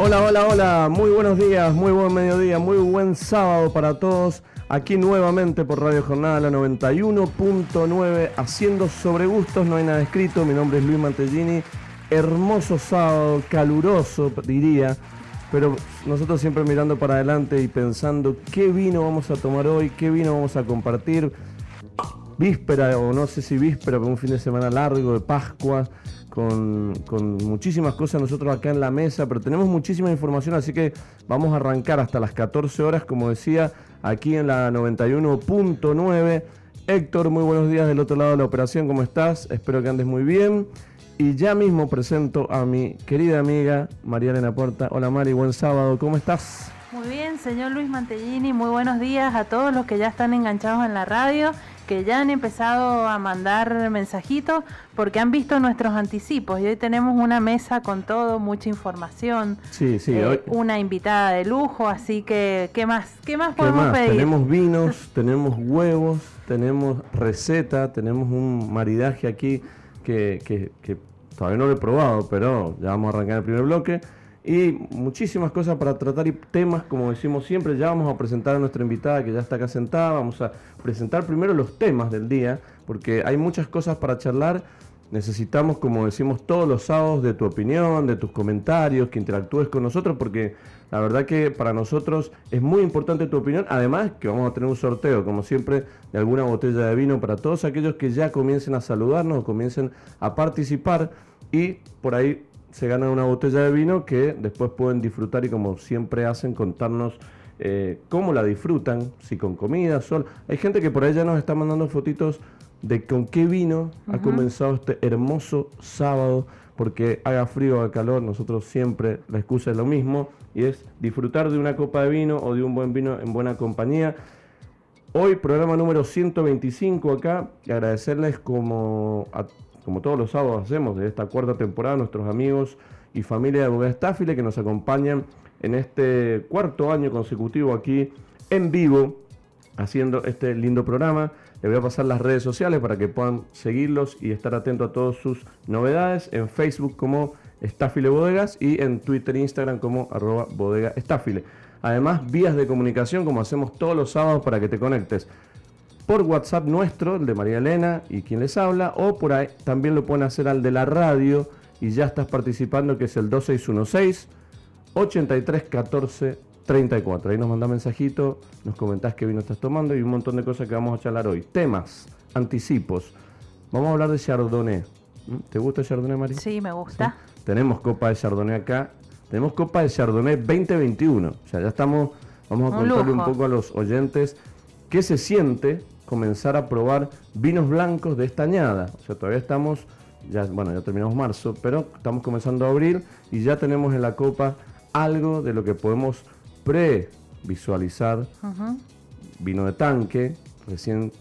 Hola, hola, hola, muy buenos días, muy buen mediodía, muy buen sábado para todos. Aquí nuevamente por Radio Jornada la 91.9, haciendo sobre gustos, no hay nada escrito. Mi nombre es Luis Mantellini. Hermoso sábado, caluroso diría, pero nosotros siempre mirando para adelante y pensando qué vino vamos a tomar hoy, qué vino vamos a compartir. Víspera, o no sé si víspera, pero un fin de semana largo de Pascua con, muchísimas cosas nosotros acá en la mesa, pero tenemos muchísima información, así que vamos a arrancar hasta las 14 horas, como decía, aquí en la 91.9. Héctor, muy buenos días del otro lado de la operación, ¿cómo estás? Espero que andes muy bien. Y ya mismo presento a mi querida amiga María Elena Puerta. Hola Mari, buen sábado, ¿cómo estás? Muy bien, señor Luis Mantellini, muy buenos días a todos los que ya están enganchados en la radio que ya han empezado a mandar mensajitos porque han visto nuestros anticipos y hoy tenemos una mesa con todo, mucha información. Sí, sí, eh, una invitada de lujo, así que ¿qué más? ¿Qué más podemos pedir? Tenemos vinos, tenemos huevos, tenemos receta, tenemos un maridaje aquí que, que, que todavía no lo he probado, pero ya vamos a arrancar el primer bloque y muchísimas cosas para tratar y temas, como decimos siempre, ya vamos a presentar a nuestra invitada que ya está acá sentada, vamos a presentar primero los temas del día, porque hay muchas cosas para charlar, necesitamos, como decimos todos los sábados, de tu opinión, de tus comentarios, que interactúes con nosotros, porque la verdad que para nosotros es muy importante tu opinión, además que vamos a tener un sorteo, como siempre, de alguna botella de vino para todos aquellos que ya comiencen a saludarnos o comiencen a participar. Y por ahí se ganan una botella de vino que después pueden disfrutar y como siempre hacen contarnos eh, cómo la disfrutan, si con comida, sol. Hay gente que por ahí ya nos está mandando fotitos de con qué vino ha comenzado este hermoso sábado, porque haga frío o haga calor, nosotros siempre la excusa es lo mismo y es disfrutar de una copa de vino o de un buen vino en buena compañía. Hoy programa número 125 acá y agradecerles como a como todos los sábados hacemos de esta cuarta temporada, nuestros amigos y familia de Bodega Estáfile que nos acompañan en este cuarto año consecutivo aquí en vivo haciendo este lindo programa. Les voy a pasar las redes sociales para que puedan seguirlos y estar atentos a todas sus novedades en Facebook como Estáfile Bodegas y en Twitter e Instagram como arroba bodega. Además, vías de comunicación como hacemos todos los sábados para que te conectes por WhatsApp nuestro, el de María Elena y quien les habla, o por ahí también lo pueden hacer al de la radio y ya estás participando, que es el 2616 8314 34. Ahí nos manda mensajito, nos comentás qué vino estás tomando y un montón de cosas que vamos a charlar hoy. Temas, anticipos. Vamos a hablar de Chardonnay. ¿Mm? ¿Te gusta el Chardonnay, María? Sí, me gusta. Tenemos copa de Chardonnay acá. Tenemos copa de Chardonnay 2021. O sea, ya estamos, vamos a contarle un poco a los oyentes qué se siente comenzar a probar vinos blancos de esta añada. O sea, todavía estamos, ya, bueno, ya terminamos marzo, pero estamos comenzando a abril y ya tenemos en la copa algo de lo que podemos pre-visualizar. Vino de tanque, recién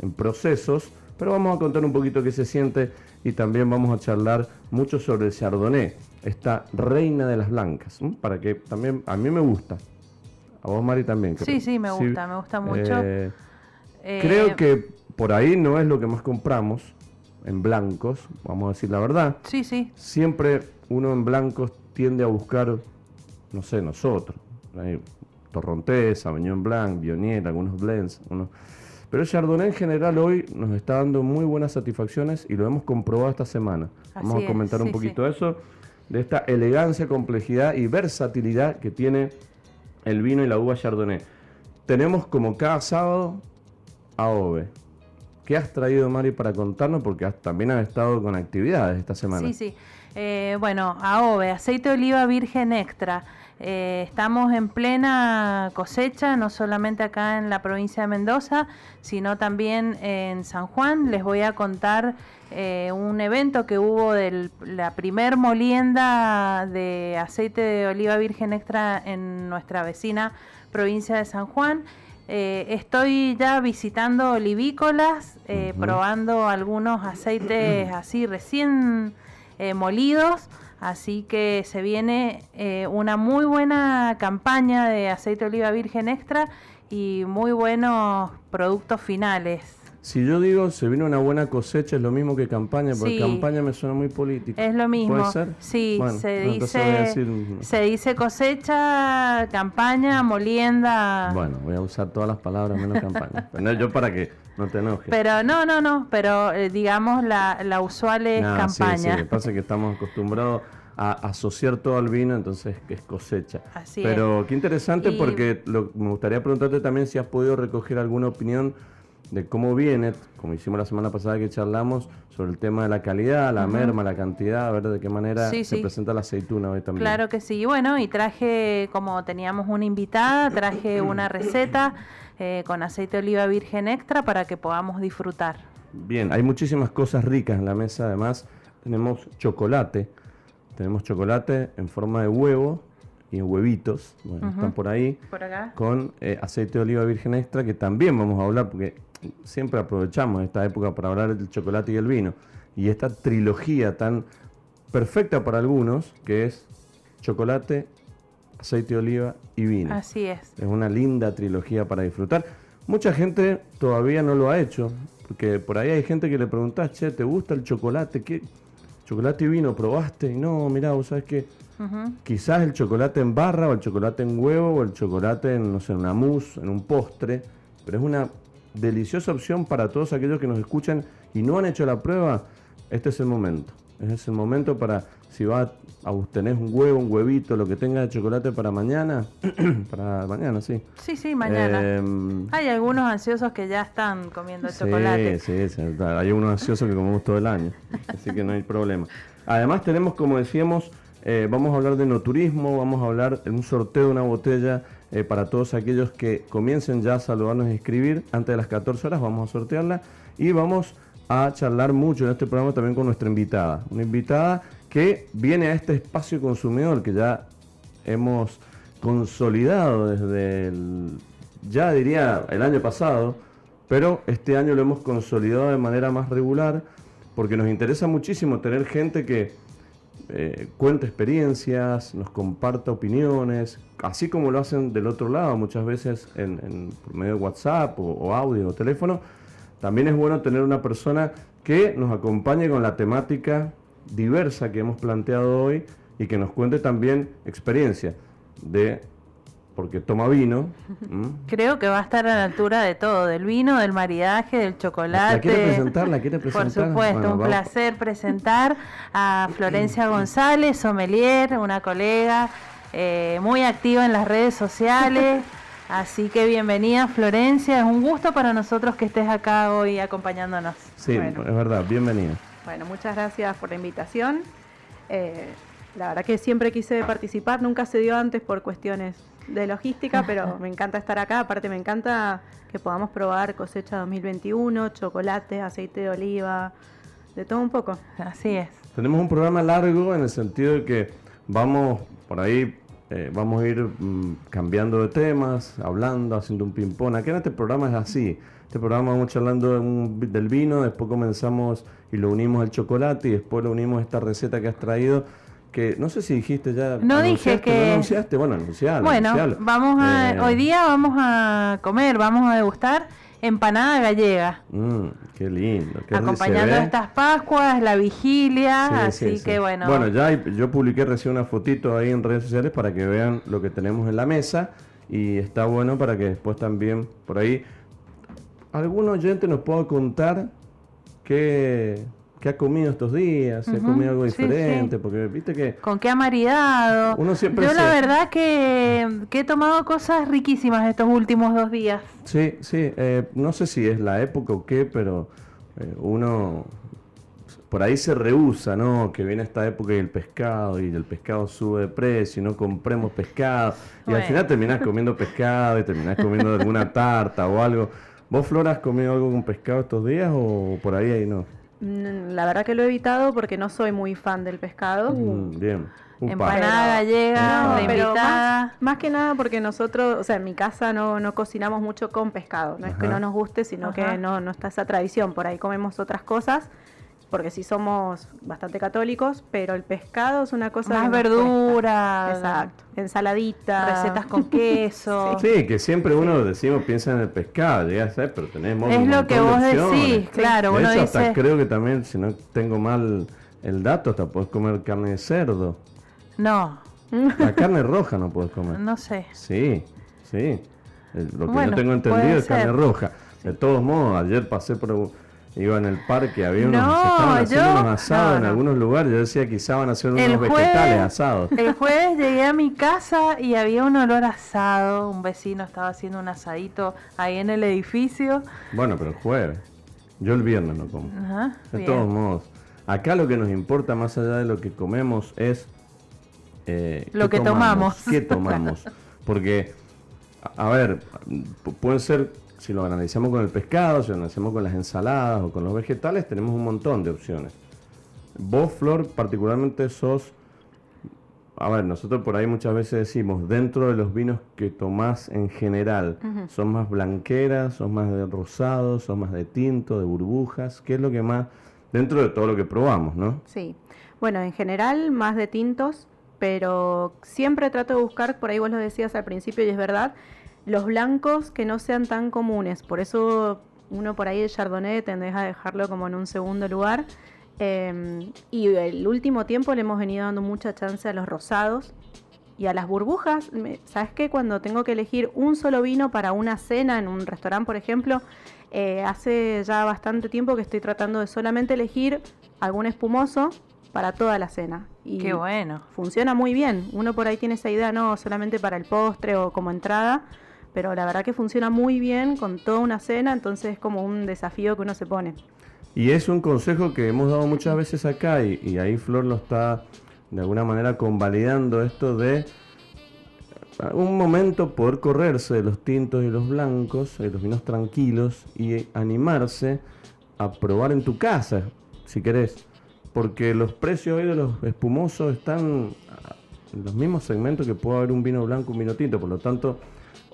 en procesos, pero vamos a contar un poquito qué se siente y también vamos a charlar mucho sobre el Chardonnay, esta reina de las blancas, para que también a mí me gusta. A vos, Mari, también. Sí, sí, me gusta, me gusta mucho. Eh, Creo eh, que por ahí no es lo que más compramos en blancos, vamos a decir la verdad. Sí, sí. Siempre uno en blancos tiende a buscar, no sé, nosotros. Torrontés, Sauvignon Blanc, Bionier, algunos blends. Pero el Chardonnay en general hoy nos está dando muy buenas satisfacciones y lo hemos comprobado esta semana. Vamos a comentar un poquito eso, de esta elegancia, complejidad y versatilidad que tiene el vino y la uva Chardonnay. Tenemos como cada sábado AOVE. ¿Qué has traído, Mari, para contarnos? Porque también has estado con actividades esta semana. Sí, sí. Eh, bueno, AOVE, aceite de oliva virgen extra. Eh, estamos en plena cosecha, no solamente acá en la provincia de Mendoza, sino también en San Juan. Les voy a contar eh, un evento que hubo de la primer molienda de aceite de oliva virgen extra en nuestra vecina provincia de San Juan. Eh, estoy ya visitando olivícolas, eh, probando algunos aceites así recién eh, molidos, así que se viene una muy buena campaña de aceite de oliva virgen extra y muy buenos productos finales. Si yo digo se vino una buena cosecha, es lo mismo que campaña, porque Sí. campaña me suena muy político. Es lo mismo. ¿Puede ser? Sí, Bueno, se, dice, decir- se dice cosecha, campaña, molienda. Bueno, voy a usar todas las palabras menos campaña. Pero no, yo para que no te enojes. Pero no, no, no, pero eh, digamos la, la usual es Nah, sí, campaña. Sí, lo que pasa es que estamos acostumbrados a asociar todo al vino, entonces que es cosecha. Así Pero qué interesante Y- porque lo- me gustaría preguntarte también si has podido recoger alguna opinión de cómo viene, como hicimos la semana pasada que charlamos, sobre el tema de la calidad, la merma, la cantidad, a ver de qué manera Sí, se sí. presenta la aceituna hoy también. Claro que sí. Bueno, y traje, como teníamos una invitada, traje una receta eh, con aceite de oliva virgen extra para que podamos disfrutar. Bien, hay muchísimas cosas ricas en la mesa, además tenemos chocolate, tenemos chocolate en forma de huevo y en huevitos, bueno, están por ahí. Por acá. con eh, aceite de oliva virgen extra, que también vamos a hablar, porque siempre aprovechamos esta época para hablar del chocolate y el vino. Y esta trilogía tan perfecta para algunos, que es chocolate, aceite de oliva y vino. Así es. Es una linda trilogía para disfrutar. Mucha gente todavía no lo ha hecho, porque por ahí hay gente que le preguntás, che, ¿te gusta el chocolate? ¿Qué? ¿Chocolate y vino probaste? Y no, mirá, vos sabés que quizás el chocolate en barra o el chocolate en huevo o el chocolate en, no sé, en una mousse, en un postre, pero es una deliciosa opción para todos aquellos que nos escuchan y no han hecho la prueba. Este es el momento. Este es el momento para, si va a tenés un huevo, un huevito, lo que tenga de chocolate para mañana, para mañana, sí. Sí, sí, mañana. Em, Hay algunos ansiosos que ya están comiendo Sí, chocolate. sí, sí, hay unos ansiosos que comemos todo el año, así que no hay problema. Además tenemos, como decíamos, eh, vamos a hablar de no turismo, vamos a hablar en un sorteo de una botella eh, para todos aquellos que comiencen ya a saludarnos y escribir. Antes de las 14 horas vamos a sortearla y vamos a charlar mucho en este programa también con nuestra invitada. Una invitada que viene a este espacio consumidor que ya hemos consolidado desde el, ya diría el año pasado, pero este año lo hemos consolidado de manera más regular porque nos interesa muchísimo tener gente que eh, cuente experiencias, nos comparta opiniones, así como lo hacen del otro lado muchas veces en, por medio de WhatsApp o audio o teléfono. También es bueno tener una persona que nos acompañe con la temática diversa que hemos planteado hoy y que nos cuente también experiencia de porque toma vino. Creo que va a estar a la altura de todo, del vino, del maridaje, del chocolate. ¿La quiere presentar? ¿La quiere Por presentar? supuesto, Bueno, un placer presentar a Florencia González, sommelier, una colega eh, muy activa en las redes sociales. Así que bienvenida Florencia, es un gusto para nosotros que estés acá hoy acompañándonos. Sí, Bueno. es verdad, bienvenida. Bueno, muchas gracias por la invitación. Eh, la verdad que siempre quise participar, nunca se dio antes por cuestiones de logística, pero me encanta estar acá. Aparte, me encanta que podamos probar cosecha 2021, chocolate, aceite de oliva, de todo un poco. Así es. Tenemos un programa largo en el sentido de que vamos por ahí, eh, vamos a ir mm, cambiando de temas, hablando, haciendo un ping-pong. Aquí en este programa es así. Este programa vamos charlando de un- del vino, después comenzamos y lo unimos al chocolate y después lo unimos a esta receta que has traído. Que no sé si dijiste ya. No dije que- ¿No anunciaste? Bueno, anuncialo. Bueno, anuncialo. vamos a, Eh, hoy día vamos a comer, vamos a degustar empanada gallega. mm, qué lindo. qué acompañando estas Pascuas, la vigilia, Sí, así sí, sí. que bueno. Bueno, ya hay- yo publiqué recién una fotito ahí en redes sociales para que vean lo que tenemos en la mesa y está bueno para que después también por ahí algún oyente nos pueda contar qué, qué ha comido estos días, si ha comido algo sí, diferente, porque viste que ¿Con qué ha maridado? Uno siempre Yo la se- verdad que, que he tomado cosas riquísimas estos últimos dos días. sí, sí, eh, no sé si es la época o qué, pero eh, uno por ahí se rehúsa, ¿no? Que viene esta época y el pescado, y el pescado sube de precio, y no compremos pescado. Y al final terminás comiendo pescado y terminás comiendo alguna tarta o algo. ¿Vos, Flora, has comido algo con pescado estos días o por ahí ahí no? Mm, La verdad que lo he evitado porque no soy muy fan del pescado. Mm, bien. Empanada gallega, la Pero invitada. más, más que nada porque nosotros, o sea, en mi casa no, no cocinamos mucho con pescado. No es que no nos guste, sino Ajá. que no, no está esa tradición. Por ahí comemos otras cosas. Porque sí somos bastante católicos, pero el pescado es una cosa... Más verdura. Exacto. Ensaladita. Recetas con queso. Sí, que siempre uno decimos piensa en el pescado, ya sabes, pero tenemos Es un lo que de vos decís, claro, De uno hecho, hasta dice- creo que también, si no tengo mal el dato, hasta puedes comer carne de cerdo. No, La carne roja no puedes comer. no sé. Sí, sí. Eh, Lo que Bueno, yo tengo entendido es carne roja. De todos modos, ayer pasé por... Iba en el parque, había unos... No, se estaban haciendo yo- unos asados no, en no. algunos lugares. Yo decía quizá van a hacer unos vegetales asados. el jueves llegué a mi casa y había un olor asado. Un vecino estaba haciendo un asadito ahí en el edificio. Bueno, pero el jueves. Yo el viernes no como. Ajá, De bien. todos modos, acá lo que nos importa más allá de lo que comemos es eh, Lo que tomamos. ¿Qué tomamos? Porque, a, ver, pu- pueden ser, si lo analizamos con el pescado, si lo analizamos con las ensaladas o con los vegetales, tenemos un montón de opciones. Vos, Flor, particularmente sos, a ver, nosotros por ahí muchas veces decimos, dentro de los vinos que tomás en general, ¿son más blanqueras, son más de rosados, son más de tinto, de burbujas? ¿Qué es lo que más, dentro de todo lo que probamos, no? Sí. Bueno, en general más de tintos, pero siempre trato de buscar, por ahí vos lo decías al principio y es verdad, los blancos que no sean tan comunes. Por eso uno por ahí el Chardonnay tendés a dejarlo como en un segundo lugar. Eh, y el último tiempo le hemos venido dando mucha chance a los rosados y a las burbujas. ¿Sabes qué? Cuando tengo que elegir un solo vino para una cena en un restaurante, por ejemplo, eh, hace ya bastante tiempo que estoy tratando de solamente elegir algún espumoso para toda la cena. Y Qué bueno. funciona muy bien. Uno por ahí tiene esa idea, no solamente para el postre o como entrada, pero la verdad que funciona muy bien con toda una cena, entonces es como un desafío que uno se pone. Y es un consejo que hemos dado muchas veces acá y, y ahí Flor lo está de alguna manera convalidando esto de eh, un momento poder correrse de los tintos y los blancos, de los vinos tranquilos y animarse a probar en tu casa, si querés. Porque los precios hoy de los espumosos están ah, en los mismos segmentos que puede haber un vino blanco, un vino tinto. Por lo tanto,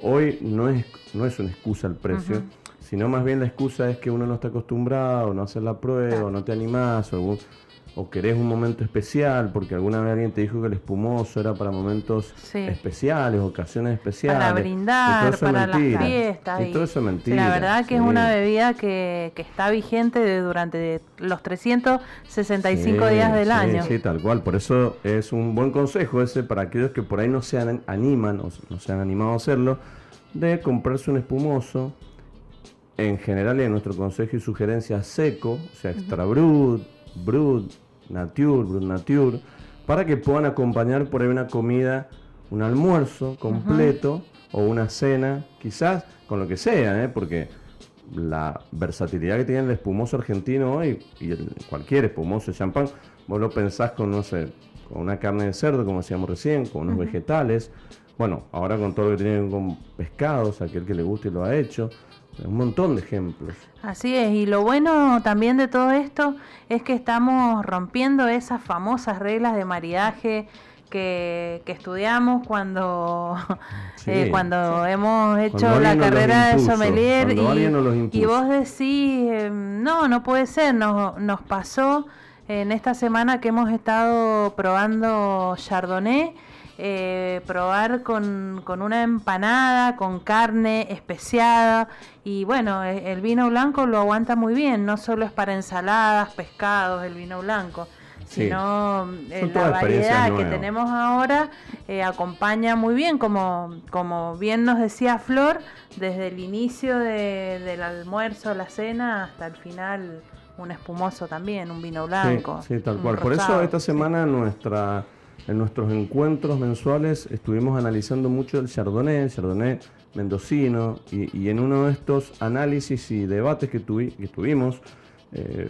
hoy no es, no es una excusa el precio, sino más bien la excusa es que uno no está acostumbrado, no hacer la prueba, o no te animás, o, algún- o querés un momento especial, porque alguna vez alguien te dijo que el espumoso era para momentos Sí. especiales, ocasiones especiales. Para brindar, para las mentira. fiestas. Y todo eso es mentira. La verdad que es una bebida que, que está vigente de- durante los 365 Sí, días del año. Sí, tal cual. Por eso es un buen consejo ese para aquellos que por ahí no se han- animan o no se han animado a hacerlo, de comprarse un espumoso. En general, en nuestro consejo y sugerencia seco, o sea, extra brut, brut, nature, brut nature, para que puedan acompañar por ahí una comida, un almuerzo completo o una cena, quizás con lo que sea, ¿eh? porque la versatilidad que tiene el espumoso argentino hoy y el- cualquier espumoso de champán, vos lo pensás con, no sé, con una carne de cerdo, como decíamos recién, con unos vegetales, bueno, ahora con todo lo que tiene con pescados, aquel que le guste y lo ha hecho, un montón de ejemplos. Así es, y lo bueno también de todo esto es que estamos rompiendo esas famosas reglas de maridaje que, que estudiamos cuando, Sí. eh, cuando hemos hecho Cuando la carrera de sommelier y, vos decís, eh, no, no puede ser, nos, nos pasó en esta semana que hemos estado probando Chardonnay. Eh, probar con, con una empanada, con carne especiada y bueno, e- el vino blanco lo aguanta muy bien, no solo es para ensaladas, pescados, el vino blanco, Sí. sino eh, Son la variedad que tenemos ahora eh, acompaña muy bien, como, como bien nos decía Flor, desde el inicio de- del almuerzo, la cena, hasta el final un espumoso también, un vino blanco. Sí, sí, tal cual. Por eso esta semana nuestra en nuestros encuentros mensuales estuvimos analizando mucho el Chardonnay, el Chardonnay mendocino, y, y en uno de estos análisis y debates que, tuvi- que tuvimos, eh,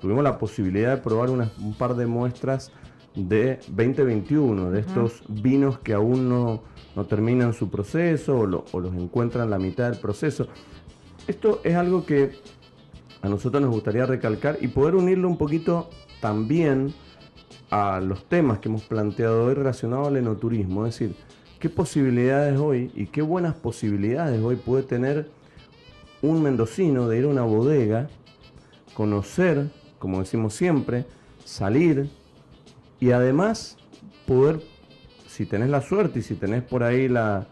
tuvimos la posibilidad de probar un par de muestras de 2021, de estos vinos que aún no, no terminan su proceso o, lo- o los encuentran la mitad del proceso. Esto es algo que a nosotros nos gustaría recalcar y poder unirlo un poquito también a los temas que hemos planteado hoy relacionados al enoturismo, es decir, qué posibilidades hoy y qué buenas posibilidades hoy puede tener un mendocino de ir a una bodega, conocer como decimos siempre, salir y además poder, si tenés la suerte y si tenés por ahí la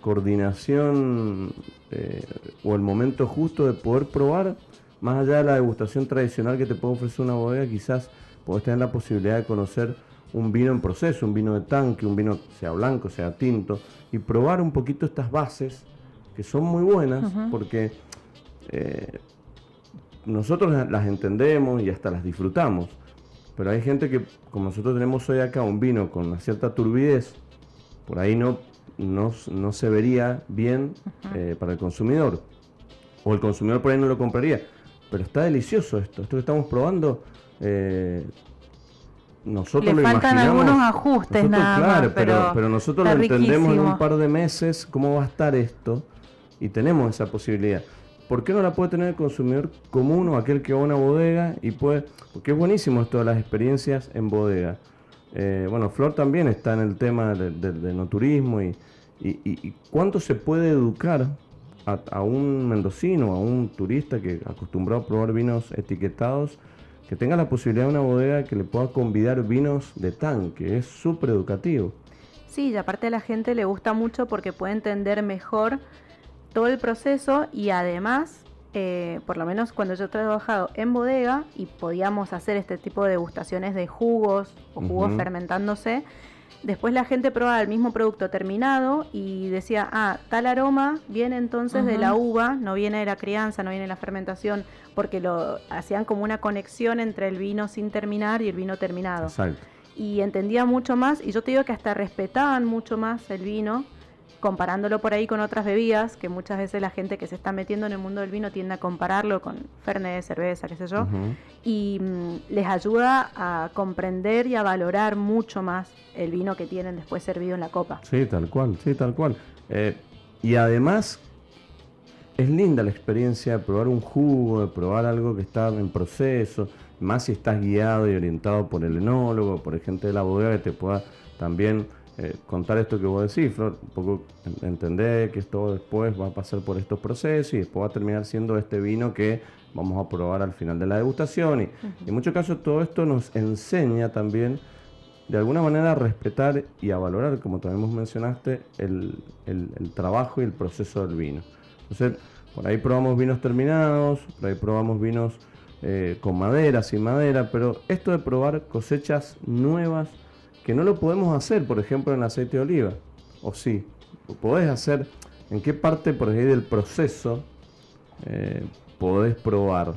coordinación eh, o el momento justo de poder probar, más allá de la degustación tradicional que te puede ofrecer una bodega, quizás podés tener la posibilidad de conocer un vino en proceso, un vino de tanque, un vino sea blanco, sea tinto, y probar un poquito estas bases que son muy buenas porque eh, nosotros las entendemos y hasta las disfrutamos, pero hay gente que, como nosotros tenemos hoy acá un vino con una cierta turbidez, por ahí no, no, se vería bien eh, para el consumidor, o el consumidor por ahí no lo compraría, pero está delicioso esto, esto que estamos probando. Eh, nosotros Le lo faltan algunos ajustes nada claro, pero, pero, nosotros lo entendemos en un par de meses cómo va a estar esto y tenemos esa posibilidad. ¿Por qué no la puede tener el consumidor común o aquel que va a una bodega y puede? Porque es buenísimo esto de las experiencias en bodega. Eh, bueno, Flor también está en el tema del no turismo y, y, cuánto se puede educar a, a, un mendocino, a un turista que acostumbrado a probar vinos etiquetados que tenga la posibilidad de una bodega que le pueda convidar vinos de tanque, es súper educativo. Sí, y aparte a la gente le gusta mucho porque puede entender mejor todo el proceso y además, eh, por lo menos cuando yo he trabajado en bodega y podíamos hacer este tipo de degustaciones de jugos o jugos fermentándose, Después la gente probaba el mismo producto terminado y decía, ah, tal aroma viene entonces de la uva, no viene de la crianza, no viene de la fermentación, porque lo hacían como una conexión entre el vino sin terminar y el vino terminado. Exacto. Y entendía mucho más, y yo te digo que hasta respetaban mucho más el vino comparándolo por ahí con otras bebidas, que muchas veces la gente que se está metiendo en el mundo del vino tiende a compararlo con Fernet, cerveza, qué sé yo, y mm, les ayuda a comprender y a valorar mucho más el vino que tienen después servido en la copa. Sí, tal cual, sí, tal cual. Eh, y además es linda la experiencia de probar un jugo, de probar algo que está en proceso, más si estás guiado y orientado por el enólogo, por gente de la bodega que te pueda también eh, contar esto que vos decís, Flor, un poco entender que esto después va a pasar por estos procesos y después va a terminar siendo este vino que vamos a probar al final de la degustación. Y en muchos casos todo esto nos enseña también de alguna manera a respetar y a valorar, como también mencionaste, el, trabajo y el proceso del vino. Entonces, por ahí probamos vinos terminados, por ahí probamos vinos eh, con madera, sin madera, pero esto de probar cosechas nuevas, que no lo podemos hacer, por ejemplo, en aceite de oliva. O sí, podés hacer, ¿en qué parte por ahí del proceso eh, podés probar?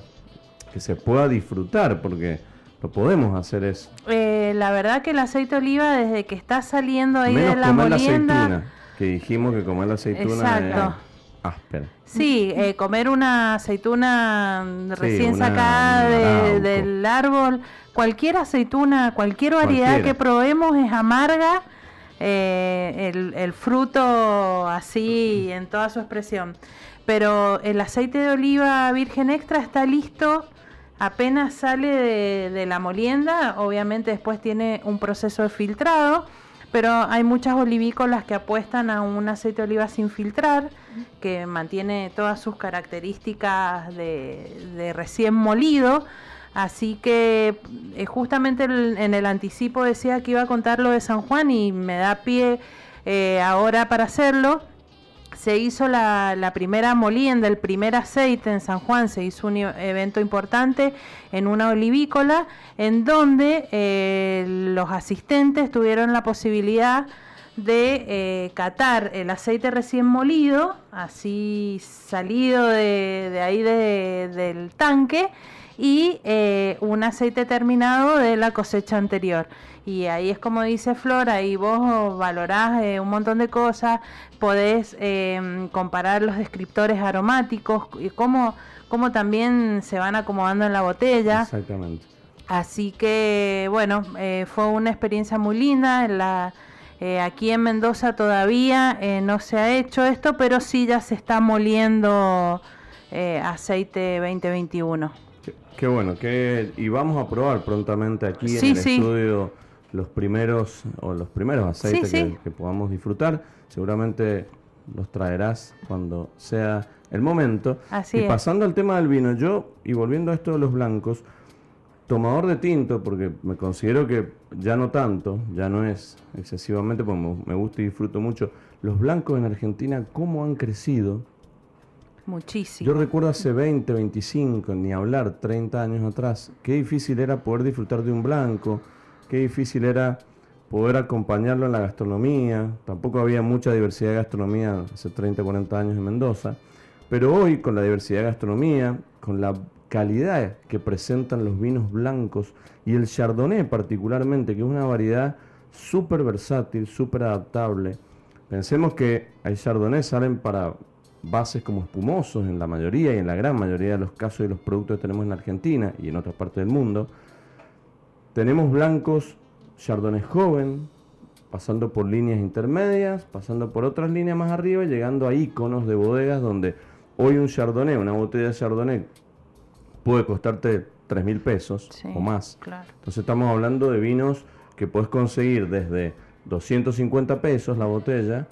Que se pueda disfrutar, porque lo podemos hacer eso. Eh, la verdad que el aceite de oliva, desde que está saliendo ahí de la comer molienda... La aceituna, que dijimos que comer la aceituna es áspera. Sí, eh, comer una aceituna recién sacada del árbol cualquier aceituna, cualquier variedad que probemos es amarga, eh, el, fruto así en toda su expresión. Pero el aceite de oliva virgen extra está listo apenas sale de, la molienda, obviamente después tiene un proceso de filtrado, pero hay muchas olivícolas que apuestan a un aceite de oliva sin filtrar, que mantiene todas sus características de recién molido Así que eh, justamente en el anticipo decía que iba a contar lo de San Juan y me da pie eh, ahora para hacerlo. Se hizo la, primera molienda, el primer aceite en San Juan, se hizo un evento importante en una olivícola en donde eh, los asistentes tuvieron la posibilidad de catar el aceite recién molido, así salido de, ahí del tanque, y eh, un aceite terminado de la cosecha anterior. Y ahí es como dice Flora, ahí vos valorás eh, un montón de cosas, podés em, comparar los descriptores aromáticos y cómo, cómo también se van acomodando en la botella. Exactamente. Así que, bueno, eh, fue una experiencia muy linda. La, aquí en Mendoza todavía no se ha hecho esto, pero sí ya se está moliendo aceite 2021. Qué bueno, que y vamos a probar prontamente aquí en el estudio los primeros o los primeros aceites que, podamos disfrutar. Seguramente los traerás cuando sea el momento. Así y pasando al tema del vino, yo, y volviendo a esto de los blancos, tomador de tinto, porque me considero que ya no tanto, ya no es excesivamente, porque me gusta y disfruto mucho, los blancos en Argentina, cómo han crecido. Muchísimo. Yo recuerdo hace 20, 25, ni hablar, 30 años atrás, qué difícil era poder disfrutar de un blanco, qué difícil era poder acompañarlo en la gastronomía. Tampoco había mucha diversidad de gastronomía hace 30, 40 años en Mendoza. Pero hoy, con la diversidad de gastronomía, con la calidad que presentan los vinos blancos y el chardonnay particularmente, que es una variedad súper versátil, súper adaptable. Pensemos que hay chardonnay salen para bases como espumosos en la mayoría y en la gran mayoría de los casos de los productos que tenemos en Argentina y en otras partes del mundo. Tenemos blancos chardonnay joven, pasando por líneas intermedias, pasando por otras líneas más arriba llegando a iconos de bodegas donde hoy un chardonnay, una botella de chardonnay puede costarte 3 mil pesos o más. Entonces estamos hablando de vinos que puedes conseguir desde 250 pesos la botella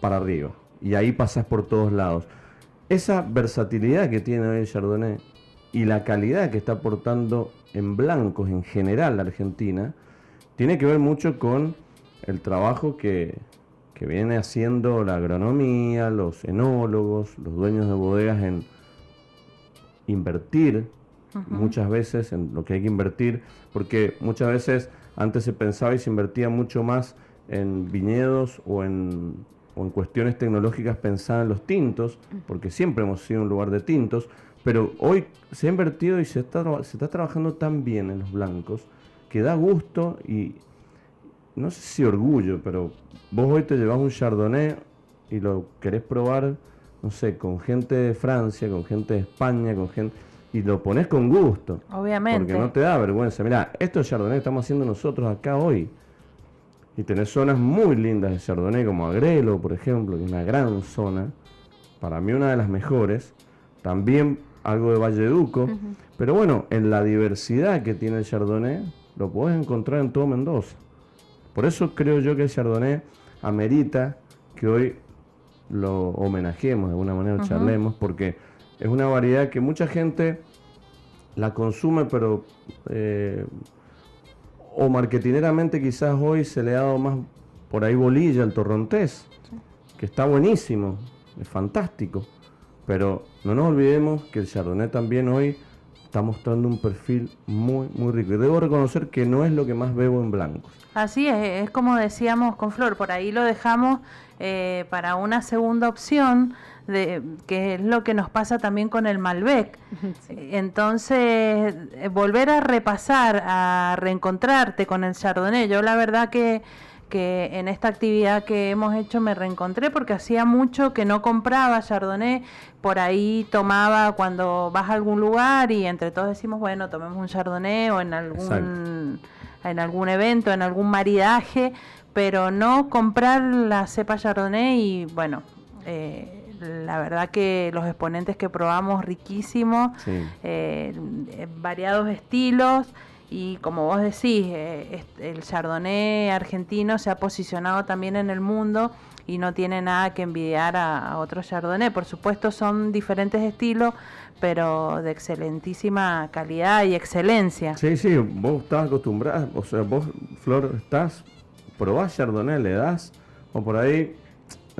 para arriba. Y ahí pasas por todos lados. Esa versatilidad que tiene hoy Chardonnay y la calidad que está aportando en blancos en general la Argentina, tiene que ver mucho con el trabajo que, que viene haciendo la agronomía, los enólogos, los dueños de bodegas en invertir muchas veces en lo que hay que invertir, porque muchas veces antes se pensaba y se invertía mucho más en viñedos o en, o en cuestiones tecnológicas pensadas en los tintos, porque siempre hemos sido un lugar de tintos, pero hoy se ha invertido y se está, se está trabajando tan bien en los blancos que da gusto y no sé si orgullo, pero vos hoy te llevas un chardonnay y lo querés probar, no sé, con gente de Francia, con gente de España, con gente y lo pones con gusto. Obviamente. Porque no te da vergüenza. Mira, esto es Chardonnay que estamos haciendo nosotros acá hoy. Y tenés zonas muy lindas de Chardonnay, como Agrelo, por ejemplo, que es una gran zona. Para mí una de las mejores. También algo de Valleduco. Pero bueno, en la diversidad que tiene el Chardonnay, lo puedes encontrar en todo Mendoza. Por eso creo yo que el Chardonnay amerita que hoy lo homenajemos de alguna manera, charlemos, porque es una variedad que mucha gente la consume, pero eh, o marketineramente quizás hoy se le ha dado más por ahí bolilla al torrontés, que está buenísimo, es fantástico, pero no nos olvidemos que el chardonnay también hoy está mostrando un perfil muy, muy rico. Y debo reconocer que no es lo que más bebo en blancos. Así es, es como decíamos con Flor, por ahí lo dejamos eh, para una segunda opción, de, que es lo que nos pasa también con el Malbec. Entonces, eh, volver a repasar, a reencontrarte con el Chardonnay, yo la verdad que que en esta actividad que hemos hecho me reencontré porque hacía mucho que no compraba Chardonnay, por ahí tomaba cuando vas a algún lugar y entre todos decimos, bueno, tomemos un Chardonnay o en algún, en algún evento, en algún maridaje, pero no comprar la cepa Chardonnay y bueno, eh, la verdad que los exponentes que probamos riquísimos, eh, variados estilos y como vos decís, eh, el chardonnay argentino se ha posicionado también en el mundo y no tiene nada que envidiar a, otros chardonnay. Por supuesto son diferentes estilos, pero de excelentísima calidad y excelencia. Sí, sí, vos estás acostumbrada, o sea, vos, Flor, estás, probás chardonnay, le das, o por ahí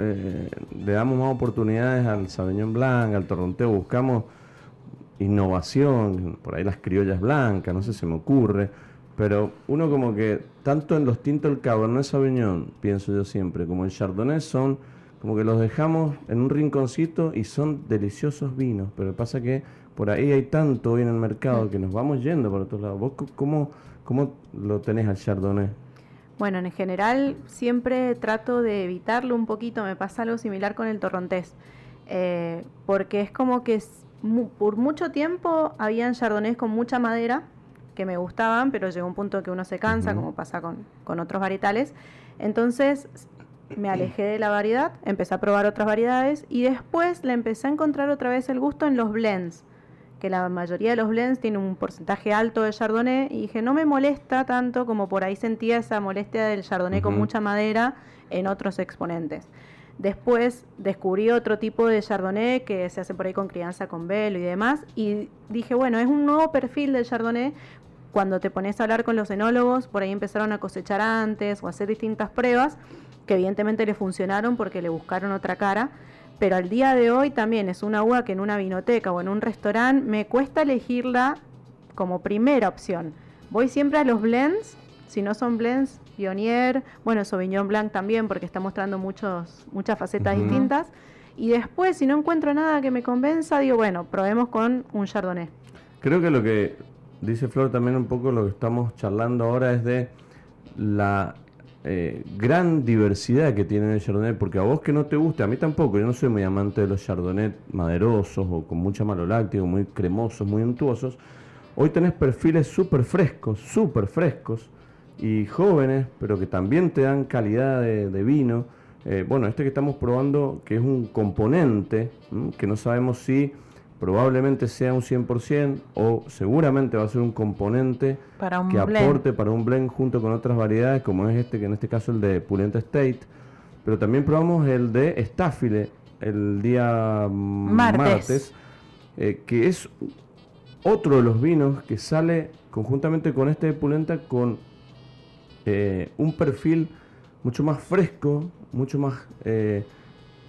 eh, le damos más oportunidades al Sauvignon Blanc, al Torronteo, buscamos innovación, por ahí las criollas blancas, no sé, se me ocurre, pero uno como que tanto en los tintos el Cabernet Sauvignon, pienso yo siempre, como el Chardonnay son como que los dejamos en un rinconcito y son deliciosos vinos, pero pasa que por ahí hay tanto hoy en el mercado que nos vamos yendo por otros lados. ¿Vos cómo, cómo lo tenés al Chardonnay? Bueno, en general siempre trato de evitarlo un poquito, me pasa algo similar con el torrontés, eh, porque es como que por mucho tiempo habían chardonnays con mucha madera que me gustaban, pero llegó un punto que uno se cansa, como pasa con, con otros varietales. Entonces me alejé de la variedad, empecé a probar otras variedades y después le empecé a encontrar otra vez el gusto en los blends, que la mayoría de los blends tienen un porcentaje alto de chardonnay y dije, no me molesta tanto como por ahí sentía esa molestia del chardonnay con mucha madera en otros exponentes. Después descubrí otro tipo de chardonnay que se hace por ahí con crianza con velo y demás. Y dije, bueno, es un nuevo perfil del chardonnay cuando te pones a hablar con los enólogos, por ahí empezaron a cosechar antes o a hacer distintas pruebas que evidentemente le funcionaron porque le buscaron otra cara. Pero al día de hoy también es una uva que en una vinoteca o en un restaurante me cuesta elegirla como primera opción. Voy siempre a los blends, si no son blends, Pionier, bueno, Sauvignon Blanc también, porque está mostrando muchos, muchas facetas distintas. Y después, si no encuentro nada que me convenza, digo, bueno, probemos con un Chardonnay. Creo que lo que dice Flor también un poco lo que estamos charlando ahora es de la eh, gran diversidad que tiene el Chardonnay, porque a vos que no te guste, a mí tampoco, yo no soy muy amante de los Chardonnay maderosos o con mucha maloláctica, muy cremosos, muy untuosos. Hoy tenés perfiles súper frescos, súper frescos y jóvenes, pero que también te dan calidad de, vino. Eh, bueno, este que estamos probando, que es un componente, que no sabemos si probablemente sea un 100% o seguramente va a ser un componente que aporte para un blend junto con otras variedades, como es este, que en este caso el de Pulenta State. Pero también probamos el de Staffile el día martes, eh, que es otro de los vinos que sale conjuntamente con este de Pulenta con eh, un perfil mucho más fresco, mucho más eh,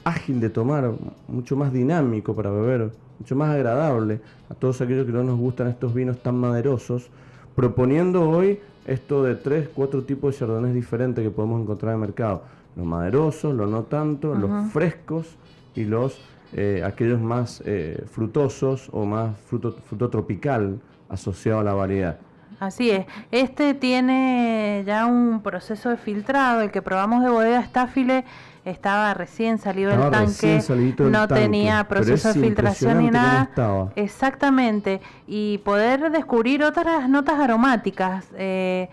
ágil de tomar, mucho más dinámico para beber, mucho más agradable a todos aquellos que no nos gustan estos vinos tan maderosos, proponiendo hoy esto de tres, cuatro tipos de chardonnays diferentes que podemos encontrar en el mercado. Los maderosos, los no tanto, los frescos y los eh, aquellos más frutosos o más fruto, fruto tropical asociado a la variedad. Así es. Este tiene ya un proceso de filtrado. El que probamos de bodega estáfile estaba recién salido del tanque, no tenía proceso de filtración ni nada. Exactamente. Y poder descubrir otras notas aromáticas. Eh,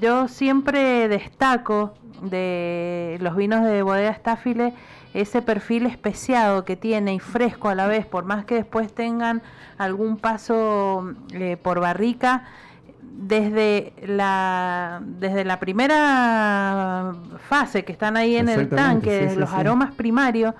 yo siempre destaco de los vinos de bodega estáfile ese perfil especiado que tiene y fresco a la vez, por más que después tengan algún paso eh, por barrica desde la, desde la primera fase que están ahí en el tanque, los aromas primarios,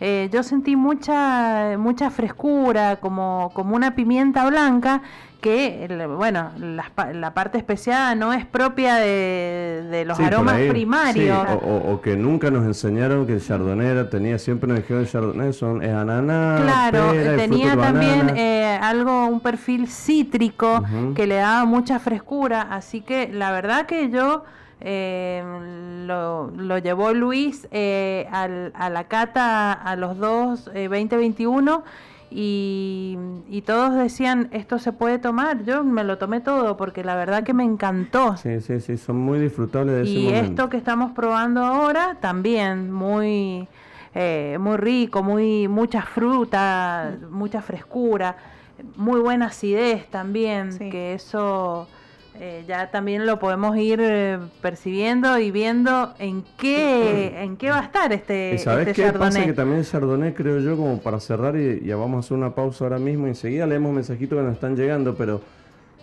eh, yo sentí mucha, mucha frescura, como, como una pimienta blanca, que, bueno, la, parte especial no es propia de, los aromas primarios. O, que nunca nos enseñaron que el chardonnay tenía, siempre nos dijeron chardonnay son, es ananá, Claro, tenía también eh, algo, un perfil cítrico que le daba mucha frescura, así que la verdad que yo... Eh, lo, lo, llevó Luis eh, al, a la cata a los dos 2021 y, todos decían, esto se puede tomar. Yo me lo tomé todo porque la verdad que me encantó. Sí, sí, sí, son muy disfrutables de ese Y esto que estamos probando ahora también muy, eh, muy rico, muy mucha fruta, mucha frescura, muy buena acidez también, que eso eh, ya también lo podemos ir eh, percibiendo y viendo en qué en qué va a estar este, ¿Y sabes este qué pasa? Que también el Chardonnay, creo yo, como para cerrar, y ya vamos a hacer una pausa ahora mismo, y enseguida leemos mensajitos que nos están llegando, pero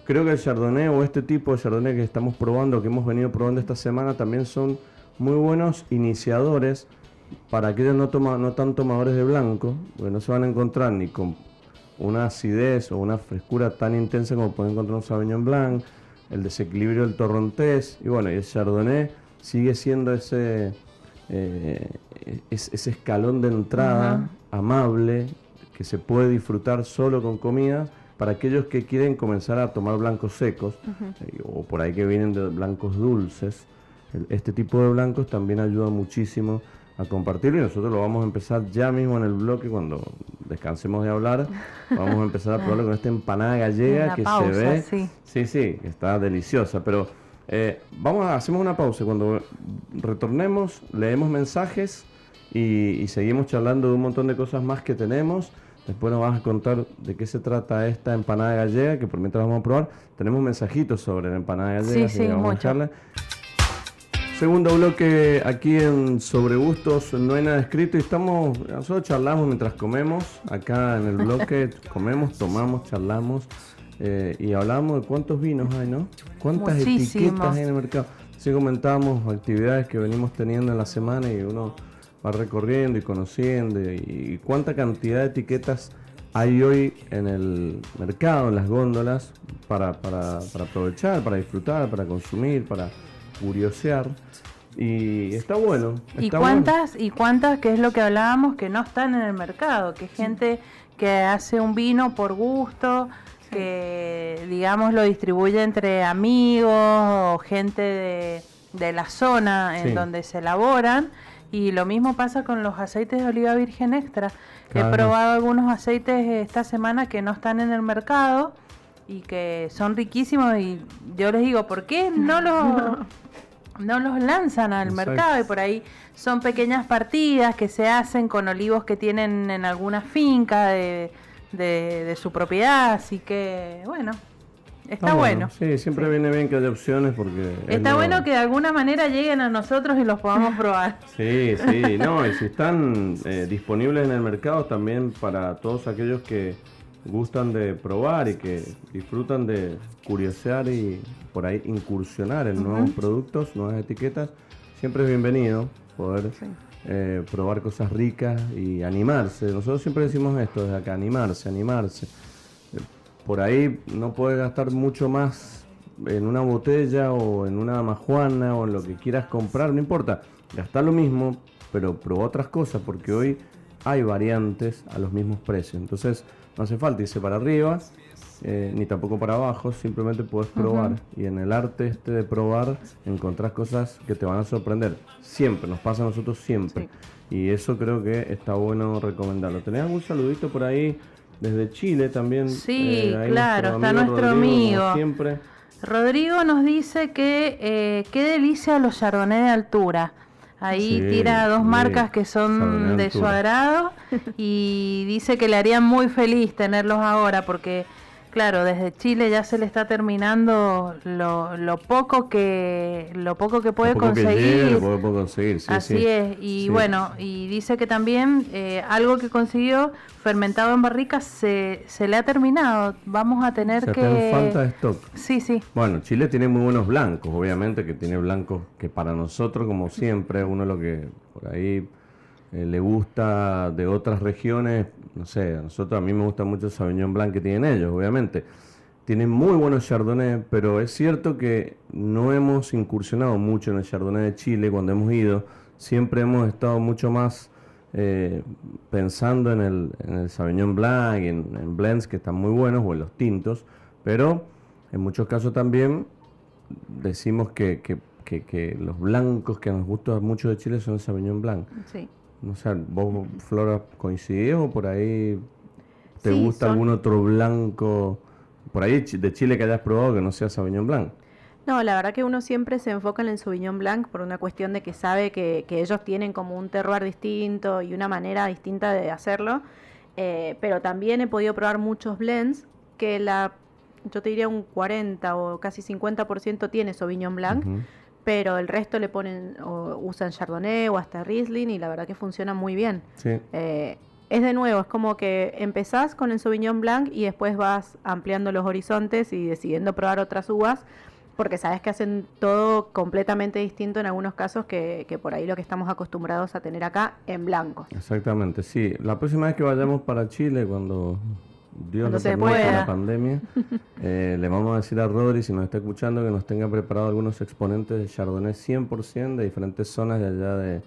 creo que el Chardonnay o este tipo de Chardonnay que estamos probando, que hemos venido probando esta semana, también son muy buenos iniciadores para aquellos no, toma, no tan tomadores de blanco, porque no se van a encontrar ni con una acidez o una frescura tan intensa como pueden encontrar un Sauvignon Blanc, el desequilibrio del torrontés, y bueno, y el chardonnay sigue siendo ese, eh, ese escalón de entrada amable que se puede disfrutar solo con comida para aquellos que quieren comenzar a tomar blancos secos eh, o por ahí que vienen de blancos dulces. Este tipo de blancos también ayuda muchísimo a compartirlo y nosotros lo vamos a empezar ya mismo en el bloque cuando descansemos de hablar. Vamos a empezar a probarlo con esta empanada gallega que se ve. Sí, sí, sí está deliciosa. Pero eh, vamos a hacemos una pausa. Cuando retornemos, leemos mensajes y, seguimos charlando de un montón de cosas más que tenemos. Después nos vas a contar de qué se trata esta empanada gallega, que por mientras vamos a probar. Tenemos mensajitos sobre la empanada gallega, sí, sí, vamos a Segundo bloque aquí en Sobre Gustos, no hay nada escrito y estamos, nosotros charlamos mientras comemos, acá en el bloque comemos, tomamos, charlamos eh, y hablamos de cuántos vinos hay, ¿no? ¿Cuántas etiquetas hay en el mercado? Sí comentábamos actividades que venimos teniendo en la semana y uno va recorriendo y conociendo y, cuánta cantidad de etiquetas hay hoy en el mercado, en las góndolas, para, para, para aprovechar, para disfrutar, para consumir, para curiosear. Y está bueno. ¿Y cuántas, y cuántas, que es lo que hablábamos, que no están en el mercado? Que gente que hace un vino por gusto, que digamos lo distribuye entre amigos o gente de, de la zona en donde se elaboran. Y lo mismo pasa con los aceites de oliva virgen extra. He probado algunos aceites esta semana que no están en el mercado y que son riquísimos y yo les digo, ¿por qué no los, no los lanzan al mercado? Y por ahí son pequeñas partidas que se hacen con olivos que tienen en alguna finca de, de, su propiedad, así que bueno. Está bueno. Sí, siempre viene bien que haya opciones porque... Está bueno que de alguna manera lleguen a nosotros y los podamos probar. Sí, sí, no, y si están eh, disponibles en el mercado también para todos aquellos que gustan de probar y que disfrutan de curiosear y por ahí incursionar en nuevos productos, nuevas etiquetas, siempre es bienvenido poder eh, probar cosas ricas y animarse. Nosotros siempre decimos esto desde acá, animarse, animarse. Por ahí no puedes gastar mucho más en una botella o en una majuana o en lo que quieras comprar, no importa. Gastar lo mismo, pero prueba otras cosas porque hoy hay variantes a los mismos precios. Entonces no hace falta irse para arriba eh, ni tampoco para abajo, simplemente puedes probar. Y en el arte este de probar encontrás cosas que te van a sorprender. Siempre, nos pasa a nosotros siempre. Y eso creo que está bueno recomendarlo. ¿Tenés algún saludito por ahí? Desde Chile también. Sí, eh, claro, está nuestro amigo. Siempre. Rodrigo nos dice que eh, qué delicia los chardonnay de altura. Ahí tira dos marcas que son de su agrado y dice que le harían muy feliz tenerlos ahora porque Claro, desde Chile ya se le está terminando lo, lo poco que lo poco que puede conseguir. Así es. Y bueno, y dice que también eh, algo que consiguió fermentado en barricas se, se le ha terminado. Vamos a tener que. falta de stock. Sí, sí. Bueno, Chile tiene muy buenos blancos, obviamente que tiene blancos que para nosotros, como siempre, uno lo que por ahí eh, le gusta de otras regiones, no sé, a nosotros a mí me gusta mucho el Sauvignon Blanc que tienen ellos, obviamente. Tienen muy buenos Chardonnay, pero es cierto que no hemos incursionado mucho en el Chardonnay de Chile cuando hemos ido. Siempre hemos estado mucho más eh, pensando en el, en Sauvignon Blanc, en, en blends que están muy buenos o en los tintos, pero en muchos casos también decimos que, que, que, que los blancos que nos gustan mucho de Chile son el Sauvignon Blanc. Sí. No sé, ¿vos, Flora, coincidís o por ahí te gusta algún otro blanco, por ahí de Chile que hayas probado que no sea Sauvignon Blanc? No, la verdad que uno siempre se enfoca en el Sauvignon Blanc por una cuestión de que sabe que, ellos tienen como un terroir distinto y una manera distinta de hacerlo. Eh, pero también he podido probar muchos blends que la, yo te diría un 40 o casi 50% tiene Sauvignon Blanc pero el resto le ponen o usan Chardonnay o hasta Riesling y la verdad que funciona muy bien. Eh, es de nuevo, es como que empezás con el Sauvignon Blanc y después vas ampliando los horizontes y decidiendo probar otras uvas, porque sabes que hacen todo completamente distinto en algunos casos que, que por ahí lo que estamos acostumbrados a tener acá en blanco. Exactamente, sí. La próxima vez que vayamos para Chile, cuando Dios nos permita la pandemia. Eh, le vamos a decir a Rodri, si nos está escuchando, que nos tenga preparado algunos exponentes de Chardonnay 100% de diferentes zonas de allá de,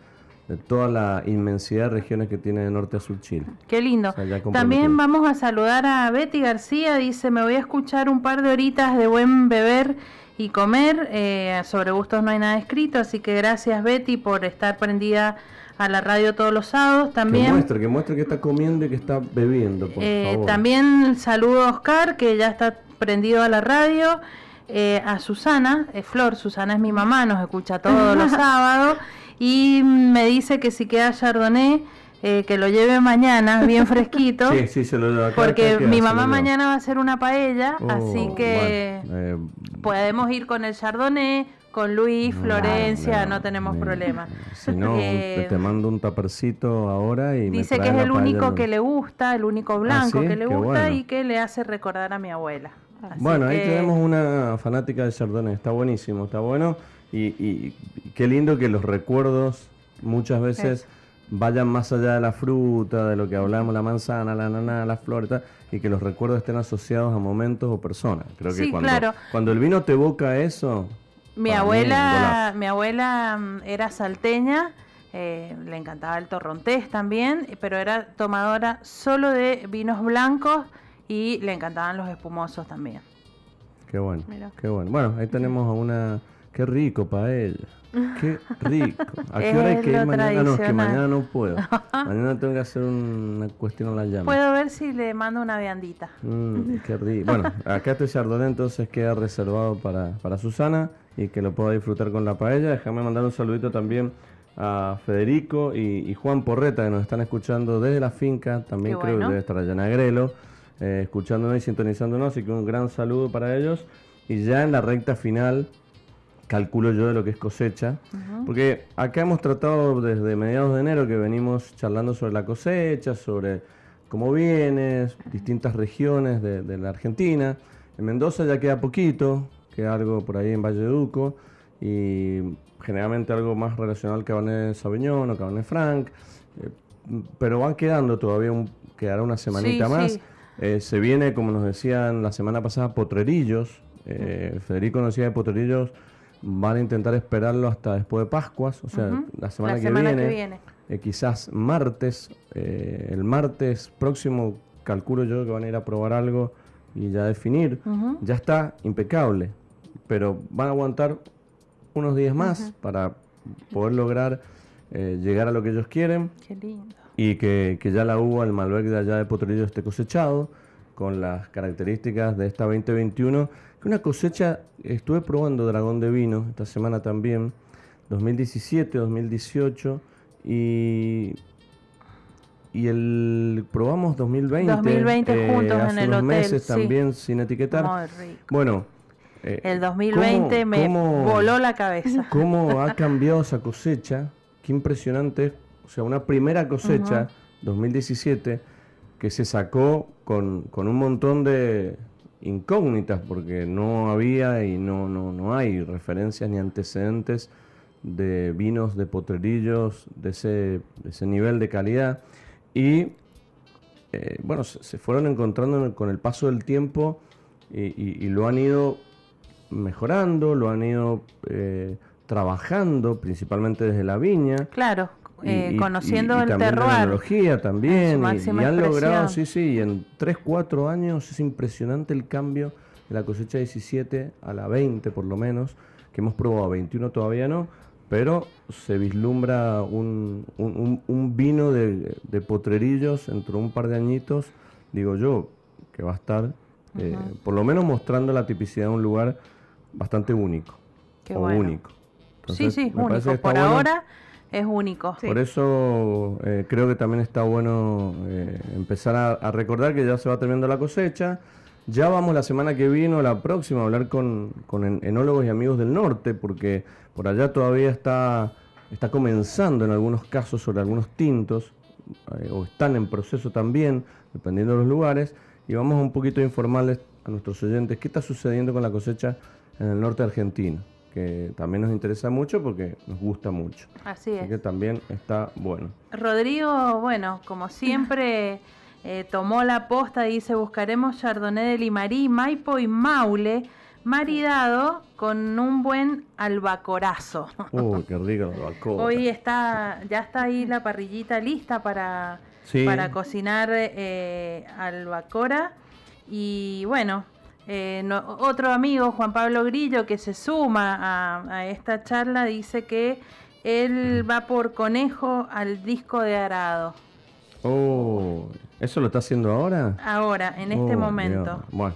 toda la inmensidad de regiones que tiene de norte a sur Chile. Qué lindo. También vamos a saludar a Betty García, dice, me voy a escuchar un par de horitas de buen beber y comer. Eh, sobre gustos no hay nada escrito, así que gracias Betty por estar prendida a la radio todos los sábados también. Que muestre, que muestre que está comiendo y que está bebiendo, por eh, favor. También saludo a Oscar, que ya está prendido a la radio. Eh, a Susana, eh, Flor, Susana es mi mamá, nos escucha todos los sábados. Y me dice que si queda Chardonnay, que lo lleve mañana, bien fresquito. sí, sí, se lo acá, Porque mi mamá mañana va a hacer una paella, oh, así que podemos ir con el Chardonnay con Luis, Florencia, no, tenemos problema. Si no, eh, te mando un tapercito ahora y Dice que es el único que le gusta, el único blanco ¿Ah, que le gusta y que le hace recordar a mi abuela. bueno, ahí tenemos una fanática de Chardonnay, está buenísimo, está bueno y, y, qué lindo que los recuerdos muchas veces vayan más allá de la fruta, de lo que hablamos, la manzana, la ananá, la flor y que los recuerdos estén asociados a momentos o personas. Creo que Sí, cuando, claro. cuando el vino te evoca eso, Mi para abuela, mi abuela mm, era salteña, eh, le encantaba el torrontés también, pero era tomadora solo de vinos blancos y le encantaban los espumosos también. Qué bueno, Mira. qué bueno. Bueno, ahí tenemos a una... Qué rico paella. Qué rico. ¿A qué hora hay que ir mañana? No, es que mañana no puedo. mañana tengo que hacer una cuestión a la llama. Puedo ver si le mando una viandita. Mm, qué rico. Bueno, acá este chardonnay entonces queda reservado para, para Susana y que lo pueda disfrutar con la paella. Déjame mandar un saludito también a Federico y, y Juan Porreta que nos están escuchando desde la finca. También creo que debe estar allá en Agrelo, eh, escuchándonos y sintonizándonos. Así que un gran saludo para ellos. Y ya en la recta final, calculo yo de lo que es cosecha. Porque acá hemos tratado desde mediados de enero que venimos charlando sobre la cosecha, sobre cómo vienes, distintas regiones de, de la Argentina. En Mendoza ya queda poquito, queda algo por ahí en Valle de Duco y generalmente algo más relacionado al Cabernet Sauvignon o Cabernet Franc. eh, pero van quedando todavía, un, quedará una semanita Sí, más. sí. Eh, se viene, como nos decían la semana pasada, Potrerillos. Eh, Federico nos decía de Potrerillos. Van a intentar esperarlo hasta después de Pascuas, o sea, la semana, La que, semana viene, que viene. eh, quizás martes, eh, el martes próximo, calculo yo que van a ir a probar algo y ya definir. Ya está impecable, pero van a aguantar unos días más para poder lograr eh, llegar a lo que ellos quieren Qué lindo. y que, que ya la uva, el Malbec de allá de Potrerillo esté cosechado con las características de esta 2021. Una cosecha, estuve probando Dragón de Vino esta semana también, 2017, 2018 y, y el probamos 2020. 2020 juntos hace en el unos hotel, meses sí. también sin etiquetar. Muy rico. Bueno. eh, El 2020 ¿cómo- me cómo- voló la cabeza. cómo ha cambiado esa cosecha. Qué impresionante. O sea, una primera cosecha, 2017, que se sacó con, con un montón de incógnitas, porque no había y no, no, no hay referencias ni antecedentes de vinos, de potrerillos, de ese, ese nivel de calidad. Y eh, bueno, se, fueron encontrando con el paso del tiempo y, y- lo han ido mejorando, lo han ido eh, trabajando, principalmente desde la viña. Claro, eh, y- conociendo y- y el también La terroir. enología también. en su y- han logrado, sí, sí, y en 3, 4 años es impresionante el cambio de la cosecha 17 a la 20 por lo menos, que hemos probado 21 todavía no, pero se vislumbra un, un- vino de, de potrerillos entre un par de añitos, digo yo, que va a estar eh, por lo menos mostrando la tipicidad de un lugar bastante único. Qué o bueno. único. sí, Entonces, sí, único. Por bueno. ahora es único. Por eso eh, creo que también está bueno eh, empezar a, recordar que ya se va terminando la cosecha. Ya vamos la semana que viene o la próxima a hablar con, con en- enólogos y amigos del norte, porque por allá todavía está, está comenzando en algunos casos sobre algunos tintos, eh, o están en proceso también, dependiendo de los lugares, y vamos un poquito a informarles a nuestros oyentes qué está sucediendo con la cosecha en el norte argentino, que también nos interesa mucho porque nos gusta mucho. Así Así que es. también está bueno. Rodrigo, bueno, como siempre, eh, tomó la posta y dice, buscaremos Chardonnay de Limarí, Maipo y Maule, maridado con un buen albacorazo. Uy, qué rico la albacora. Hoy está, ya está ahí la parrillita lista para, Sí. para cocinar eh, albacora. Y bueno, eh, no- otro amigo, Juan Pablo Grillo, que se suma a, a esta charla, dice que él va por conejo al disco de arado. Oh, ¿eso lo está haciendo ahora? Ahora, en este Oh, momento. Dios. Bueno.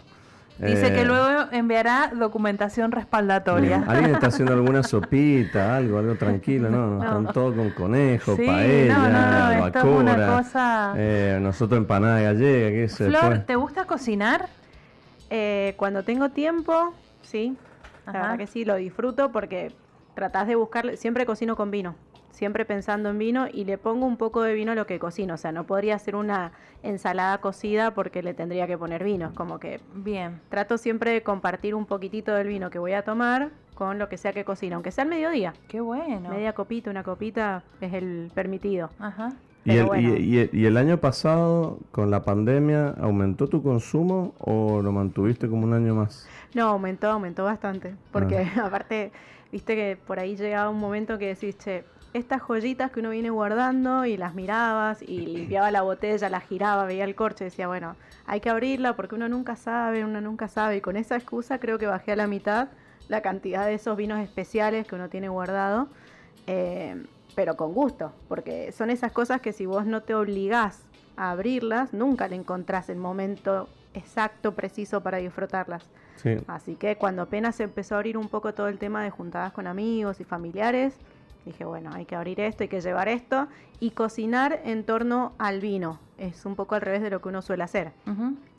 Dice eh, que luego enviará documentación respaldatoria. bien. Alguien está haciendo alguna sopita, algo, algo tranquilo, ¿no? no, Están todos con conejo, Sí, paella, no, no, no, esto es una albacora, cosa- eh, nosotros empanada gallega, qué sé Flor, ¿te gusta cocinar? Eh, cuando tengo tiempo, sí. La Ajá. verdad que sí, lo disfruto porque tratás de buscar, siempre cocino con vino, siempre pensando en vino y le pongo un poco de vino a lo que cocino. O sea, no podría hacer una ensalada cocida porque le tendría que poner vino. Es como que Bien. trato siempre de compartir un poquitito del vino que voy a tomar con lo que sea que cocina, aunque sea al mediodía. Qué bueno. Media copita, una copita es el permitido. Ajá. ¿Y el, bueno. y, y- y el año pasado, con la pandemia, aumentó tu consumo o lo mantuviste como un año más? No, aumentó, aumentó bastante. Porque Ah. aparte, viste que por ahí llegaba un momento que decís, che, estas joyitas que uno viene guardando y las mirabas y limpiaba la botella, la giraba, veía el corche, decía, bueno, hay que abrirla porque uno nunca sabe, uno nunca sabe. Y con esa excusa creo que bajé a la mitad la cantidad de esos vinos especiales que uno tiene guardado. eh, pero con gusto, porque son esas cosas que si vos no te obligás a abrirlas, nunca le encontrás el momento exacto, preciso para disfrutarlas. Sí. Así que cuando apenas se empezó a abrir un poco todo el tema de juntadas con amigos y familiares, dije, bueno, hay que abrir esto, hay que llevar esto y cocinar en torno al vino. Es un poco al revés de lo que uno suele hacer.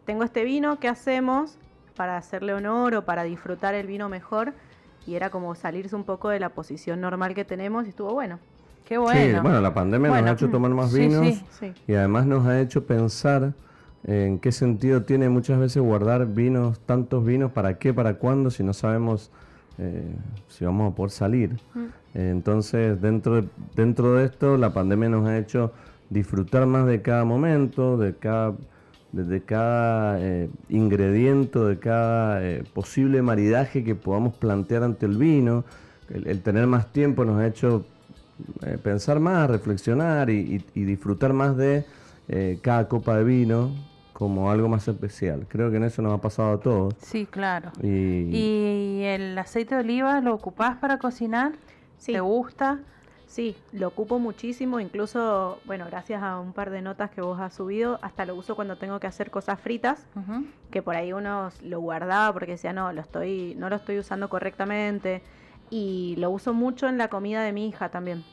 Tengo este vino, ¿qué hacemos para hacerle honor o para disfrutar el vino mejor? Y era como salirse un poco de la posición normal que tenemos y estuvo bueno. Qué Sí, bueno. bueno, la pandemia nos Bueno, ha hecho tomar más vinos sí. Sí. y además nos ha hecho pensar en qué sentido tiene muchas veces guardar vinos, tantos vinos, para qué, para cuándo, si no sabemos eh, si vamos a poder salir. Mm. Eh, entonces, dentro de, dentro de esto, la pandemia nos ha hecho disfrutar más de cada momento, de cada, de, de cada eh, ingrediente, de cada eh, posible maridaje que podamos plantear ante el vino. El, el tener más tiempo nos ha hecho eh, pensar más, reflexionar y, y- y disfrutar más de eh, cada copa de vino como algo más especial. Creo que en eso nos ha pasado a todos. Sí, claro. Y, ¿Y el aceite de oliva lo ocupás para cocinar? Sí. ¿Te gusta? Sí, lo ocupo muchísimo, incluso, bueno, gracias a un par de notas que vos has subido, hasta lo uso cuando tengo que hacer cosas fritas, que por ahí uno lo guardaba porque decía, no, lo estoy, no lo estoy usando correctamente, y lo uso mucho en la comida de mi hija también.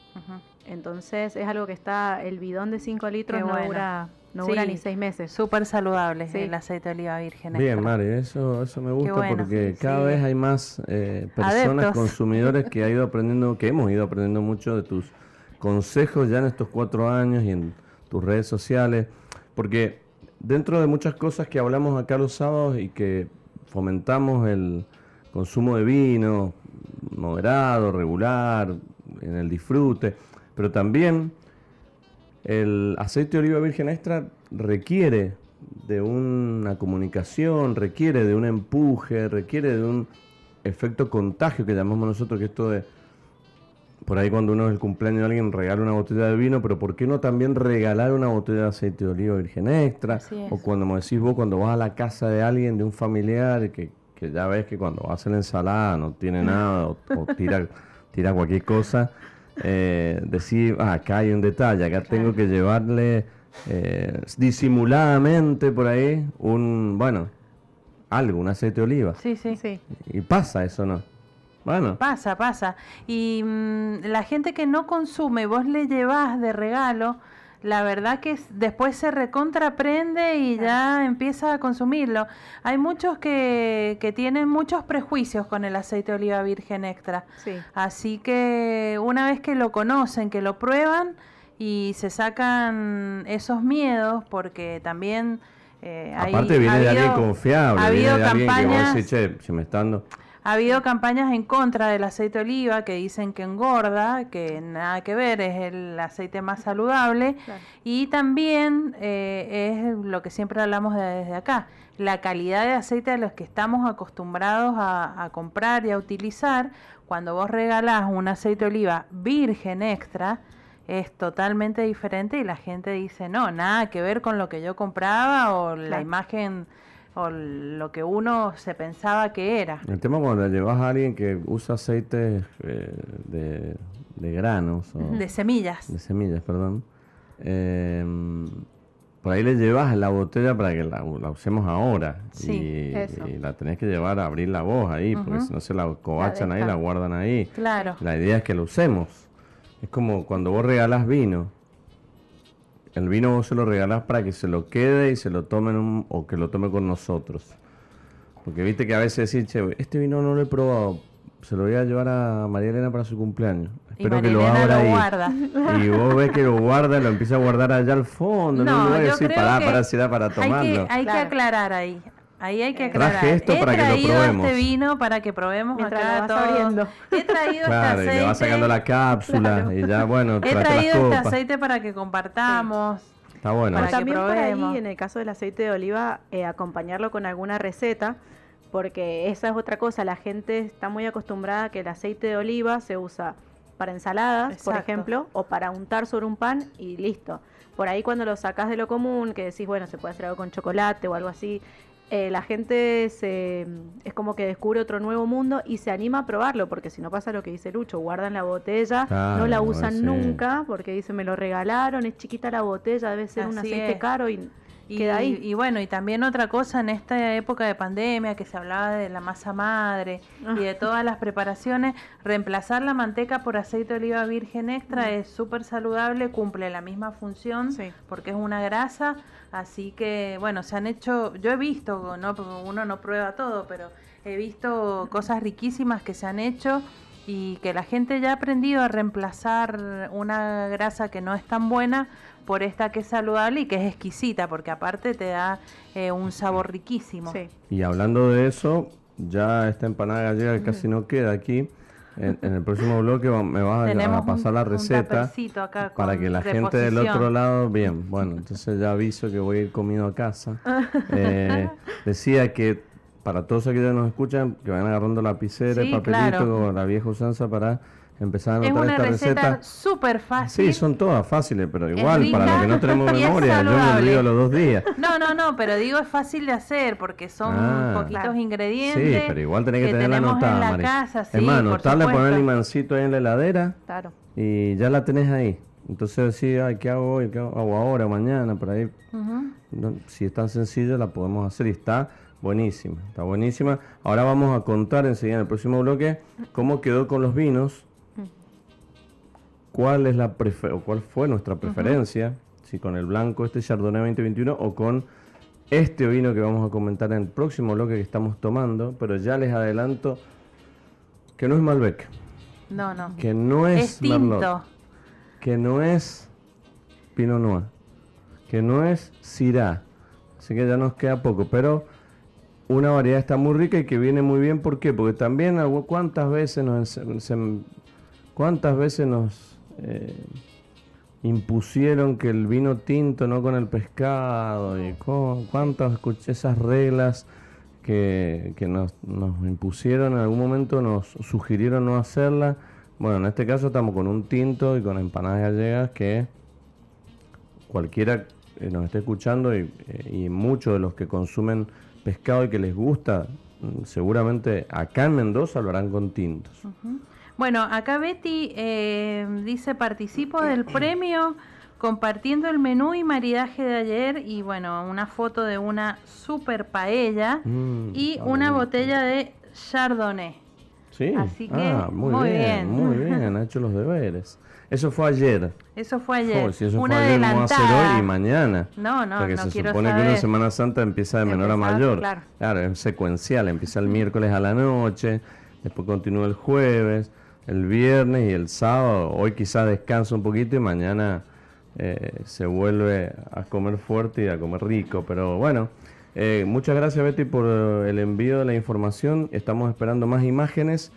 Entonces es algo que está, el bidón de 5 litros Qué no, bueno. dura, no Sí. dura ni 6 meses. Súper saludable Sí. el aceite de oliva virgen. Bien, extra. Mari, eso, eso me gusta bueno, porque sí, cada vez hay más eh, personas, Adeptos. consumidores que ha ido aprendiendo, que hemos ido aprendiendo mucho de tus consejos ya en estos cuatro años y en tus redes sociales, porque dentro de muchas cosas que hablamos acá los sábados y que fomentamos el consumo de vino moderado, regular, en el disfrute, pero también el aceite de oliva virgen extra requiere de una comunicación, requiere de un empuje, requiere de un efecto contagio que llamamos nosotros, que esto de, por ahí cuando uno es el cumpleaños de alguien regala una botella de vino, pero ¿por qué no también regalar una botella de aceite de oliva virgen extra? O cuando me decís vos, cuando vas a la casa de alguien, de un familiar, que, que ya ves que cuando hace la ensalada no tiene nada o, o tira, tira cualquier cosa, eh, decir, ah, acá hay un detalle, acá tengo que llevarle eh, disimuladamente por ahí un, bueno, algo, un aceite de oliva. Sí, sí. Sí. Y pasa eso, ¿no? Bueno, Pasa, pasa. Y mm, la gente que no consume, vos le llevas de regalo, la verdad que es- después se recontraprende y ya empieza a consumirlo. Hay muchos que, que tienen muchos prejuicios con el aceite de oliva virgen extra. Sí. Así que una vez que lo conocen, que lo prueban y se sacan esos miedos, porque también... eh, hay- aparte viene ha de alguien confiable, ha viene de alguien que vos campañas- decís, che, si me está dando... ha habido campañas en contra del aceite de oliva que dicen que engorda, que nada que ver, es el aceite más saludable. Claro. Y también eh, es lo que siempre hablamos de- desde acá, la calidad de aceite a los que estamos acostumbrados a, a comprar y a utilizar. Cuando vos regalás un aceite de oliva virgen extra, es totalmente diferente y la gente dice, no, nada que ver con lo que yo compraba o la imagen o lo que uno se pensaba que era. El tema cuando le llevas a alguien que usa aceites eh, de, de granos o De semillas. de semillas, perdón, eh, por ahí le llevas la botella para que la, la usemos ahora Sí, y, eso. y la tenés que llevar a abrir la voz ahí, porque si no se la cobachan ahí, la guardan ahí. Claro. La idea es que lo usemos. Es como cuando vos regalás vino. El vino vos se lo regalás para que se lo quede y se lo tomen un- o que lo tome con nosotros. Porque viste que a veces decís, che, este vino no lo he probado. Se lo voy a llevar a María Elena para su cumpleaños. Y Espero que lo abra lo y, guarda. y vos ves que lo guarda, lo empieza a guardar allá al fondo. No, No, no voy a decir creo para, que para si era para Hay que, tomarlo. hay que aclarar ahí. Ahí hay que aclarar. Traje esto He para que lo traído probemos. este vino para que probemos Mientras acá abriendo. He traído Claro, y este le va aceite. sacando la cápsula Claro. y ya, bueno, He traído este aceite para que compartamos. Está bueno. para también por ahí, en el caso del aceite de oliva, eh, acompañarlo con alguna receta, porque esa es otra cosa. La gente está muy acostumbrada a que el aceite de oliva se usa para ensaladas, por ejemplo, o para untar sobre un pan y listo. Por ahí cuando lo sacás de lo común, que decís, bueno, se puede hacer algo con chocolate o algo así, eh, la gente se, es como que descubre otro nuevo mundo y se anima a probarlo, porque si no pasa lo que dice Lucho, guardan la botella, no la usan sí. nunca, porque dicen, me lo regalaron, es chiquita la botella, debe ser un aceite es. caro y, Y, queda ahí. y bueno, y también otra cosa en esta época de pandemia que se hablaba de la masa madre y de todas las preparaciones, reemplazar la manteca por aceite de oliva virgen extra es súper saludable, cumple la misma función Sí. porque es una grasa, así que bueno, se han hecho, yo he visto, no uno no prueba todo, pero he visto cosas riquísimas que se han hecho y que la gente ya ha aprendido a reemplazar una grasa que no es tan buena por esta que es saludable y que es exquisita, porque aparte te da eh, un sabor riquísimo. Sí. Y hablando de eso, ya esta empanada gallega casi no queda aquí. En, en el próximo bloque va- me vas a- Tenemos a pasar un- la receta acá para que la gente del otro lado, bien, bueno, entonces ya aviso que voy a ir comido a casa. Eh, decía que para todos aquellos que nos escuchan, que van agarrando lapicera y Sí, papelito claro. la vieja usanza para empezar a Es anotar una esta receta súper fácil. Sí, son todas fáciles, pero igual, rica para los que no tenemos es memoria, yo me olvido los dos días. No, no, no, pero digo es fácil de hacer porque son Ah. poquitos Claro. ingredientes. Sí, pero igual tenés que, tenerla tenemos anotada, en la casa, sí, es más, por anotarle, poner el limancito ahí en la heladera Claro. y ya la tenés ahí. Entonces decís, ay, ¿qué hago hoy? ¿Qué hago ahora, mañana? Por ahí. No, si es tan sencilla, la podemos hacer y está buenísima. Está buenísima. Ahora vamos a contar enseguida en el próximo bloque cómo quedó con los vinos. ¿Cuál es la prefe- o cuál fue nuestra preferencia? Si con el blanco este Chardonnay 2021 o con este vino que vamos a comentar en el próximo bloque que estamos tomando, pero ya les adelanto que no es Malbec, No, no. que no es, Es tinto. Merlot, que no es Pinot Noir, que no es Syrah. Así que ya nos queda poco, pero una variedad está muy rica y que viene muy bien. ¿Por qué? Porque también cuántas veces nos, cuántas veces nos eh, impusieron que el vino tinto no con el pescado y cu- cuántas escuché esas reglas que, que nos, impusieron en algún momento nos sugirieron no hacerla. Bueno, en este caso estamos con un tinto y con empanadas gallegas que cualquiera que nos esté escuchando y, eh, y muchos de los que consumen pescado y que les gusta, mm, seguramente acá en Mendoza lo harán con tintos. Bueno, acá Betty eh, dice participo del premio compartiendo el menú y maridaje de ayer y bueno, una foto de una super paella Mm, y una botella de Chardonnay. Sí, Así que, ah, muy, muy bien, bien. muy bien, ha hecho los deberes. Eso fue ayer. Eso fue ayer. Oh, si eso una fue ayer, vamos a hacer hoy y mañana. No, no, Porque no se quiero supone que una Semana Santa empieza de menor a mayor. claro. es secuencial. Empieza el miércoles a la noche, después continúa el jueves, el viernes y el sábado. Hoy quizás descansa un poquito y mañana eh, se vuelve a comer fuerte y a comer rico. Pero bueno, eh, muchas gracias Betty por el envío de la información. Estamos esperando más imágenes,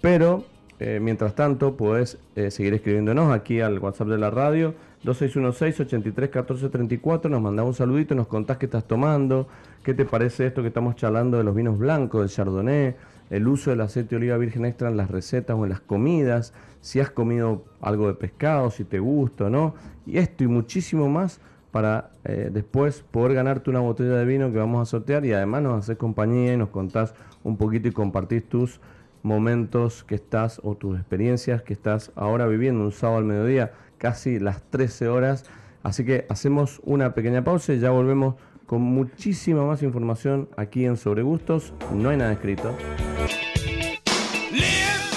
pero eh, mientras tanto, puedes seguir escribiéndonos aquí al WhatsApp de la radio, 2616-831434. Nos mandás un saludito, nos contás qué estás tomando, qué te parece esto que estamos charlando de los vinos blancos, del Chardonnay, el uso del aceite de oliva virgen extra en las recetas o en las comidas, si has comido algo de pescado, si te gusta o no, y esto y muchísimo más para eh, después poder ganarte una botella de vino que vamos a sortear y además nos haces compañía y nos contás un poquito y compartís tus momentos que estás o tus experiencias que estás ahora viviendo un sábado al mediodía, casi las 13 horas. Así que hacemos una pequeña pausa y ya volvemos con muchísima más información aquí en Sobre Gustos. No hay nada escrito.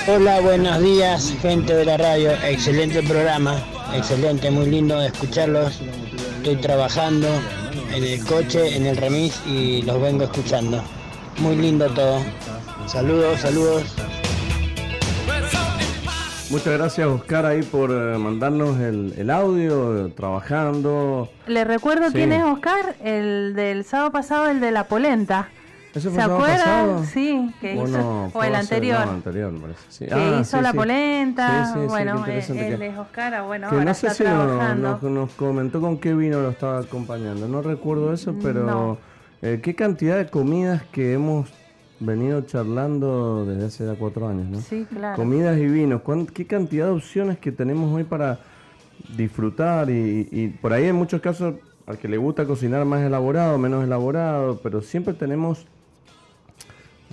Hola, buenos días, gente de la radio. Excelente programa, excelente, muy lindo escucharlos. Estoy trabajando en el coche, en el remis y los vengo escuchando. Muy lindo todo. Saludos, saludos. Muchas gracias Oscar ahí por eh, mandarnos el, el audio, eh, trabajando. Le recuerdo Sí. quién es Oscar, el del sábado pasado, el de la polenta. ¿Eso ¿Se fue sábado acuerdan? Sí, que hizo, no, o el anterior, no, anterior, me parece, sí. que Ah, hizo sí, la polenta, Sí, sí, sí, bueno, él, que- es Oscar, bueno, que ahora no sé está si nos, trabajando. nos- nos comentó con qué vino lo estaba acompañando. No recuerdo eso, pero No. eh, qué cantidad de comidas que hemos venido charlando desde hace ya cuatro años, ¿no? Sí, claro. Comidas y vinos. ¿Cuán- ¿Qué cantidad de opciones que tenemos hoy para disfrutar? Y, y por ahí en muchos casos al que le gusta cocinar más elaborado, menos elaborado, pero siempre tenemos...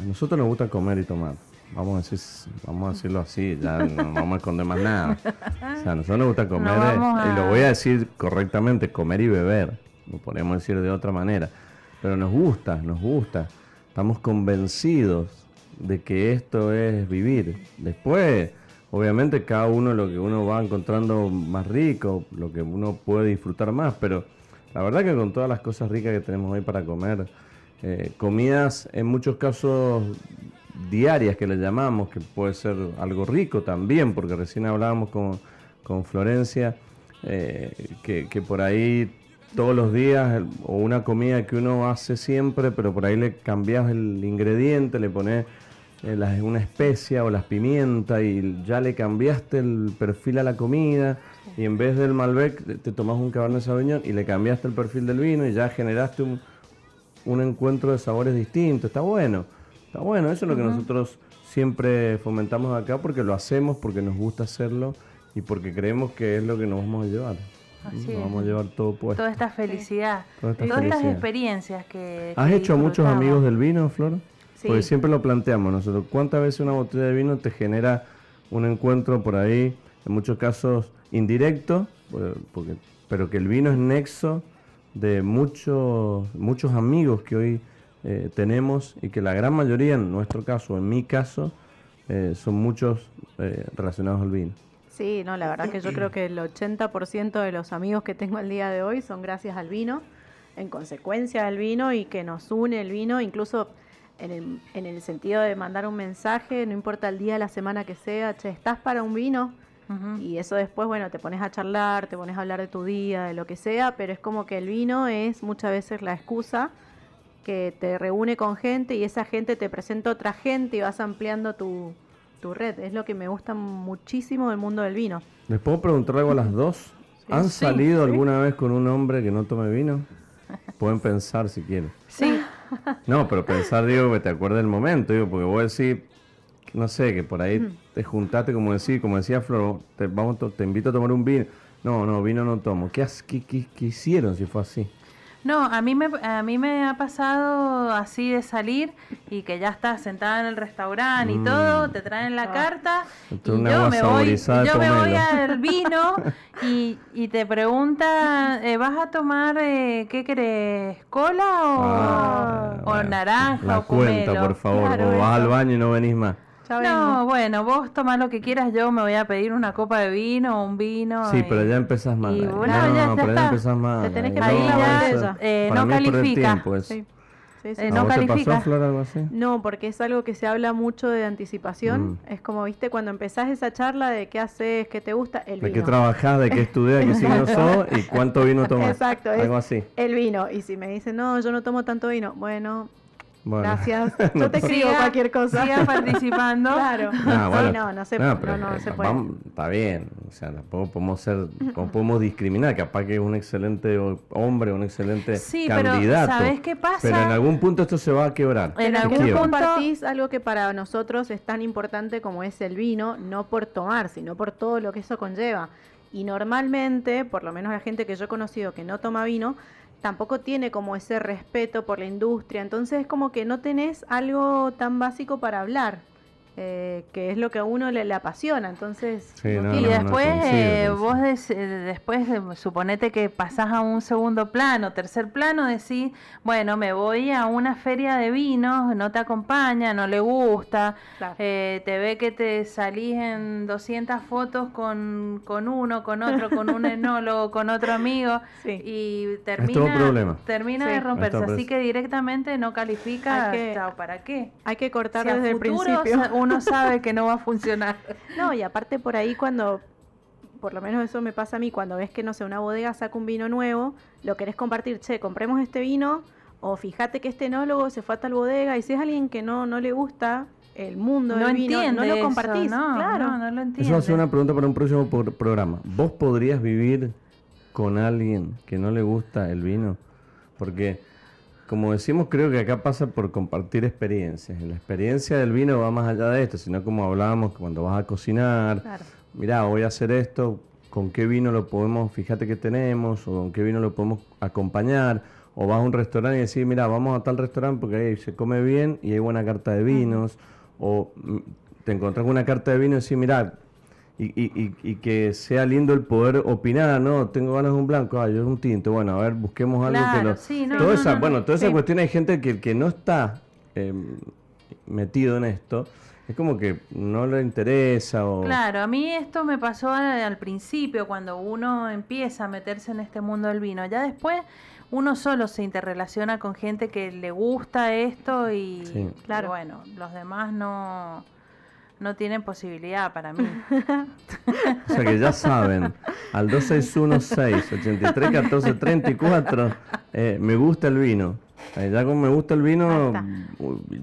A nosotros nos gusta comer y tomar. Vamos a, decir, vamos a decirlo así, ya no vamos a esconder más nada. O sea, a nosotros nos gusta comer, No eh, y lo voy a decir correctamente, comer y beber. Lo podemos decir de otra manera. Pero nos gusta, nos gusta. Estamos convencidos de que esto es vivir. Después, obviamente, cada uno lo que uno va encontrando más rico, lo que uno puede disfrutar más, pero la verdad que con todas las cosas ricas que tenemos hoy para comer, eh, comidas en muchos casos diarias que le llamamos, que puede ser algo rico también, porque recién hablábamos con, con Florencia, eh, que, que por ahí todos los días, o una comida que uno hace siempre, pero por ahí le cambias el ingrediente, le pones eh, una especia o las pimientas y ya le cambiaste el perfil a la comida y en vez del Malbec te, tomas un Cabernet Sauvignon y le cambiaste el perfil del vino y ya generaste un, un encuentro de sabores distintos. Está bueno, está bueno. Eso es lo que nosotros siempre fomentamos acá porque lo hacemos, porque nos gusta hacerlo y porque creemos que es lo que nos vamos a llevar. Así Nos es. vamos a llevar todo puesto. Toda esta felicidad, Toda esta todas estas experiencias que... ¿Has que hecho muchos amigos del vino, Flor? Sí. Porque siempre lo planteamos nosotros. ¿Cuántas veces una botella de vino te genera un encuentro por ahí, en muchos casos indirecto, porque, pero que el vino es nexo de muchos, muchos amigos que hoy eh, tenemos y que la gran mayoría, en nuestro caso, en mi caso, eh, son muchos eh, relacionados al vino. Sí, no, la verdad que yo creo que el 80% de los amigos que tengo al día de hoy son gracias al vino, en consecuencia del vino y que nos une el vino, incluso en el, en el sentido de mandar un mensaje, no importa el día, la semana que sea, che, ¿estás para un vino? Y eso después, bueno, te pones a charlar, te pones a hablar de tu día, de lo que sea, pero es como que el vino es muchas veces la excusa que te reúne con gente y esa gente te presenta otra gente y vas ampliando tu, tu red. Es lo que me gusta muchísimo del mundo del vino. ¿Les puedo preguntar algo a las dos? ¿Han Sí, salido alguna vez con un hombre que no tome vino? Pueden pensar si quieren. Sí, No, pero pensar, digo, que te acuerdas del momento, digo, porque vos decís, no sé, que por ahí te juntaste, como decía, como decía Flor, te, vamos, te invito a tomar un vino. No, no, vino no tomo. ¿Qué, qué, qué- qué hicieron si fue así? No, a mí me a mí me ha pasado así de salir y que ya estás sentada en el restaurante Mm. y todo, te traen la Ah. carta y yo me voy, yo me voy al vino y, y te pregunta, eh, ¿vas a tomar eh, qué querés, cola o, Ah, o bueno. naranja La o cuenta, pomelo? por favor. Claro, o vas eso. al baño y no venís más. Ya No, bueno, vos tomás lo que quieras, yo me voy a pedir una copa de vino o un vino. Sí, y- pero ya empezás mal. y bueno, no, ya- ya pero ya empezás mal. Te tenés que pedir la botella. Eh, no es perder califica. Sí, sí. Eh, ¿A no vos te califica. pasó, Flor, algo así? No, porque es algo que se habla mucho de anticipación. Mm. Es como, viste, cuando empezás esa charla de qué haces, qué te gusta, el ¿De qué vino. trabajás, de qué estudias, de qué signo sos y cuánto vino tomás? Exacto, es- Algo así. El vino. Y si me dicen, no, yo no tomo tanto vino, bueno, Bueno. gracias. No Yo te escribo Siga- cualquier cosa. siga participando. claro. Sí, bueno. no, no se, No, no, pero, no, eh, se puede. vamos, está bien. O sea, tampoco podemos ser, no podemos discriminar. Capaz que es un excelente hombre, un excelente Sí, pero. ¿sabés qué pasa? Pero en algún punto esto se va a quebrar. En algún punto- compartís algo que para nosotros es tan importante como es el vino, no por tomar, sino por todo lo que eso conlleva. Y normalmente, por lo menos la gente que yo he conocido que no toma vino, tampoco tiene como ese respeto por la industria. Entonces es como que no tenés algo tan básico para hablar, eh, que es lo que a uno le, le apasiona. Entonces, Sí, no, y no, después coincido, eh, vos des- después suponete que pasás a un segundo plano, tercer plano, decís, bueno, me voy a una feria de vinos, no te acompaña, no le gusta, Claro. eh, te ve que te salís en 200 fotos con, con uno, con otro, con un enólogo, con otro amigo Sí. y termina, termina Sí. de romperse, así que directamente no califica, que- ¿para qué? Hay que cortar Si desde el principio. Uno sabe que no va a funcionar. No, y aparte por ahí cuando, por lo menos eso me pasa a mí, cuando ves que, no sé, una bodega saca un vino nuevo, lo querés compartir, che, compremos este vino, O fíjate que este enólogo se fue a tal bodega y si es alguien que no, no le gusta el mundo no del vino, entiende no lo eso, compartís. no, claro. no, no lo entiende. Eso va a ser una pregunta para un próximo por- programa. ¿Vos podrías vivir con alguien que no le gusta el vino? Porque, como decimos, creo que acá pasa por compartir experiencias. La experiencia del vino va más allá de esto, sino como hablábamos cuando vas a cocinar. Claro. Mirá, voy a hacer esto, ¿con qué vino lo podemos, fíjate que tenemos, o con qué vino lo podemos acompañar? O vas a un restaurante y decís, mira, vamos a tal restaurante porque ahí se come bien y hay buena carta de vinos. O mm, te encontrás con una carta de vino y decís, mira, y, y, y, que sea lindo el poder opinar, ¿no? Tengo ganas de un blanco, ah, yo un tinto, bueno, a ver, busquemos algo que Claro, lo... sí, no, toda no, esa, no, no. bueno, toda esa Sí. cuestión hay gente que, que no está eh, metido en esto, es como que no le interesa o... Claro, a mí esto me pasó al, al principio, cuando uno empieza a meterse en este mundo del vino. Ya después uno solo se interrelaciona con gente que le gusta esto y, Sí. y Claro. bueno, los demás no, no tienen posibilidad para mí. O sea que ya saben, al 2616-831434, eh, me gusta el vino. Eh, ya con me gusta el vino,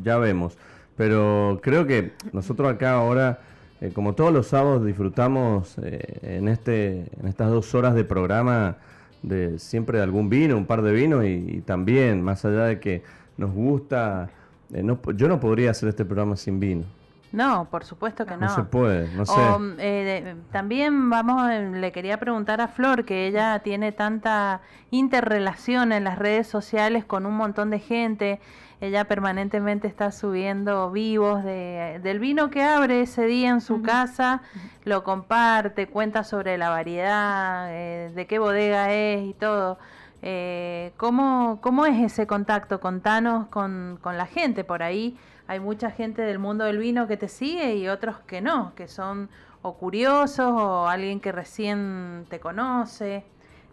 ya vemos. Pero creo que nosotros acá ahora, eh, como todos los sábados, disfrutamos eh, en, este, en estas dos horas de programa de siempre de algún vino, un par de vinos y, y también, más allá de que nos gusta, eh, no, yo no podría hacer este programa sin vino. No, por supuesto que No, no. se puede, no sé. O, eh, de- también vamos, eh, le quería preguntar a Flor, que ella tiene tanta interrelación en las redes sociales con un montón de gente. Ella permanentemente está subiendo vivos de, del vino que abre ese día en su casa, lo comparte, cuenta sobre la variedad, eh, de qué bodega es y todo. Eh, ¿cómo, ¿Cómo es ese contacto? Contanos con, con la gente por ahí. Hay mucha gente del mundo del vino que te sigue y otros que no, que son o curiosos o alguien que recién te conoce.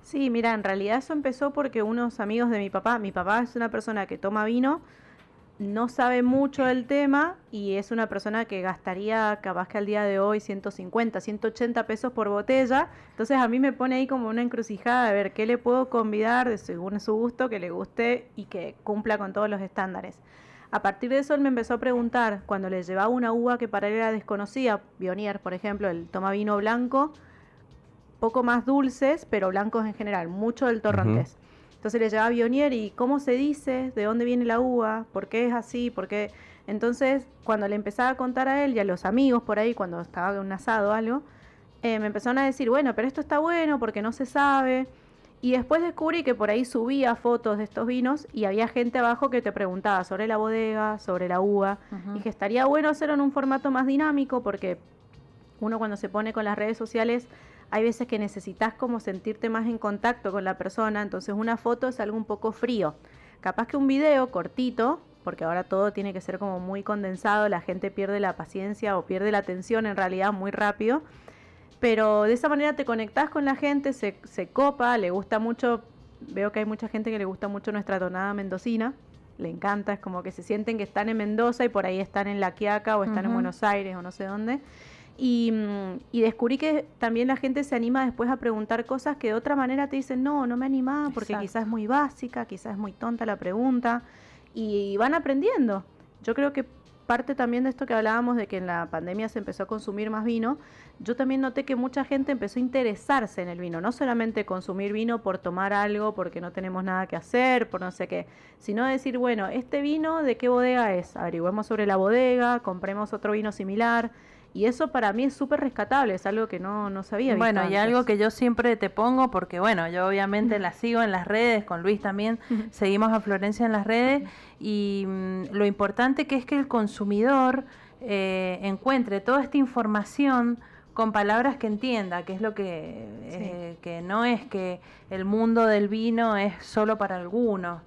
Sí, mira, en realidad eso empezó porque unos amigos de mi papá, mi papá es una persona que toma vino, no sabe mucho del tema y es una persona que gastaría capaz que al día de hoy 150, 180 pesos por botella. Entonces a mí me pone ahí como una encrucijada de ver qué le puedo convidar de según su gusto, que le guste y que cumpla con todos los estándares. A partir de eso él me empezó a preguntar, cuando le llevaba una uva que para él era desconocida, Bionier, por ejemplo, el toma vino blanco, poco más dulces, pero blancos en general, mucho del torrontés. Entonces le llevaba Bionier y cómo se dice, de dónde viene la uva, por qué es así, por qué. Entonces, cuando le empezaba a contar a él y a los amigos por ahí, cuando estaba en un asado o algo, eh, me empezaron a decir, bueno, pero esto está bueno porque no se sabe. Y después descubrí que por ahí subía fotos de estos vinos y había gente abajo que te preguntaba sobre la bodega, sobre la uva. Y que estaría bueno hacerlo en un formato más dinámico porque uno cuando se pone con las redes sociales hay veces que necesitas como sentirte más en contacto con la persona, entonces una foto es algo un poco frío. Capaz que un video cortito, porque ahora todo tiene que ser como muy condensado, la gente pierde la paciencia o pierde la atención en realidad muy rápido, pero de esa manera te conectás con la gente, se, se copa, le gusta mucho, veo que hay mucha gente que le gusta mucho nuestra tonada mendocina, le encanta, es como que se sienten que están en Mendoza y por ahí están en La Quiaca o están en. Buenos Aires o no sé dónde. Y, y descubrí que también la gente se anima después a preguntar cosas que de otra manera te dicen, no, no me anima porque quizás es muy básica, quizás es muy tonta la pregunta. Y van aprendiendo. Yo creo que parte también de esto que hablábamos de que en la pandemia se empezó a consumir más vino, yo también noté que mucha gente empezó a interesarse en el vino, no solamente consumir vino por tomar algo, porque no tenemos nada que hacer, por no sé qué, sino decir, bueno, este vino de qué bodega es, averigüemos sobre la bodega, compremos otro vino similar, y eso para mí es súper rescatable, es algo que no, no sabía. Bueno, y algo que yo siempre te pongo, porque bueno, yo obviamente la sigo en las redes, con Luis también, seguimos a Florencia en las redes, y mm, lo importante que es que el consumidor eh, encuentre toda esta información con palabras que entienda, que es lo que, eh, que no es que el mundo del vino es solo para algunos.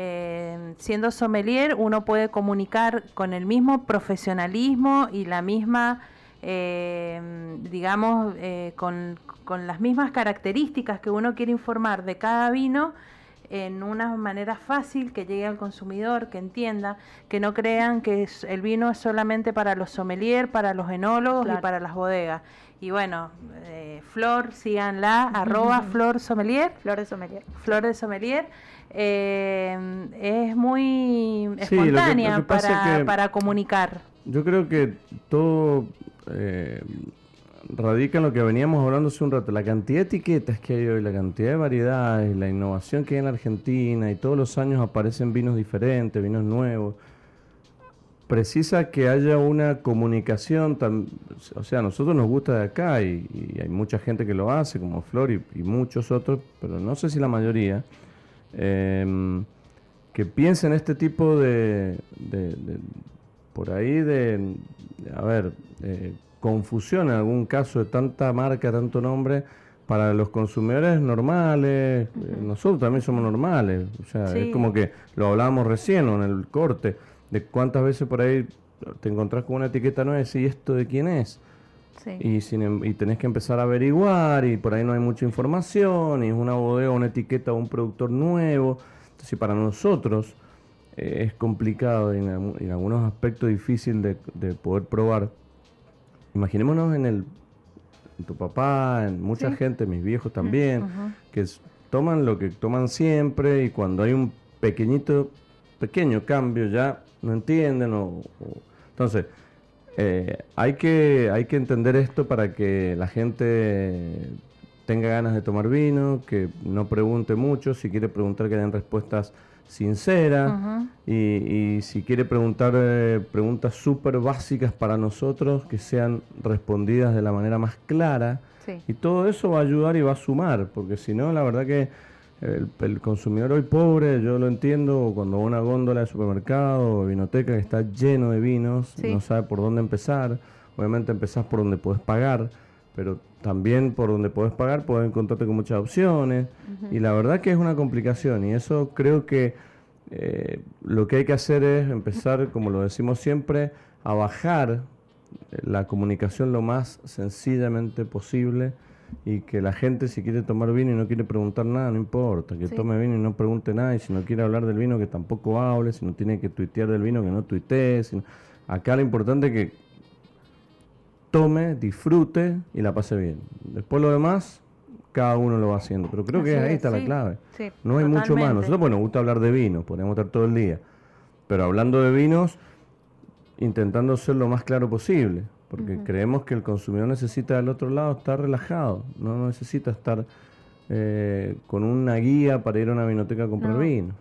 Eh, siendo sommelier uno puede comunicar con el mismo profesionalismo y la misma, eh, digamos, con, con las mismas características que uno quiere informar de cada vino, en una manera fácil que llegue al consumidor, que entienda, que no crean que el vino es solamente para los sommeliers, para los enólogos y para las bodegas. Y bueno, eh, Flor, síganla, arroba Flor Sommelier. Flor de Sommelier. Flor de Sommelier. Eh, es muy espontánea para, para comunicar. Yo creo que todo eh, radica en lo que veníamos hablando hace un rato, la cantidad de etiquetas que hay hoy, la cantidad de variedades, la innovación que hay en Argentina y todos los años aparecen vinos diferentes, vinos nuevos. Precisa que haya una comunicación, o sea, a nosotros nos gusta de acá y, hay mucha gente que lo hace, como Flor y, muchos otros, pero no sé si la mayoría, em, que piensen este tipo de, por ahí de, a ver, eh, confusión en algún caso de tanta marca, tanto nombre, para los consumidores normales, eh, nosotros también somos normales, o sea, es como que lo hablábamos recién en el corte, de cuántas veces por ahí te encontrás con una etiqueta nueva y decís, ¿y esto de quién es? Y, sin, em, y tenés que empezar a averiguar y por ahí no hay mucha información y es una bodega, una etiqueta o un productor nuevo. Entonces para nosotros eh, es complicado y en, algunos aspectos difícil de, de poder probar imaginémonos en el tu papá, en mucha gente, mis viejos también, que toman lo que toman siempre y cuando hay un pequeñito, pequeño cambio ya no entienden o, entonces eh, hay que hay que entender esto para que la gente tenga ganas de tomar vino, que no pregunte mucho, si quiere preguntar que den respuestas sincera y, si quiere preguntar eh, preguntas súper básicas para nosotros que sean respondidas de la manera más clara y todo eso va a ayudar y va a sumar porque si no la verdad que el, consumidor hoy pobre yo lo entiendo cuando una góndola de supermercado o vinoteca que está lleno de vinos no sabe por dónde empezar obviamente empezás por donde puedes pagar pero también por donde puedes pagar puedes encontrarte con muchas opciones y la verdad que es una complicación y eso creo que eh, lo que hay que hacer es empezar, como lo decimos siempre, a bajar la comunicación lo más sencillamente posible y que la gente si quiere tomar vino y no quiere preguntar nada, no importa, que tome vino y no pregunte nada y si no quiere hablar del vino que tampoco hable, si no tiene que tuitear del vino que no tuitee. Acá lo importante es que tome, disfrute y la pase bien. Después lo demás, cada uno lo va haciendo. Pero creo que ahí está la clave. no hay mucho más. Nosotros, bueno, nos gusta hablar de vino, podemos estar todo el día. Pero hablando de vinos, intentando ser lo más claro posible. Porque creemos que el consumidor necesita del otro lado estar relajado. No necesita estar eh, con una guía para ir a una vinoteca a comprar vino.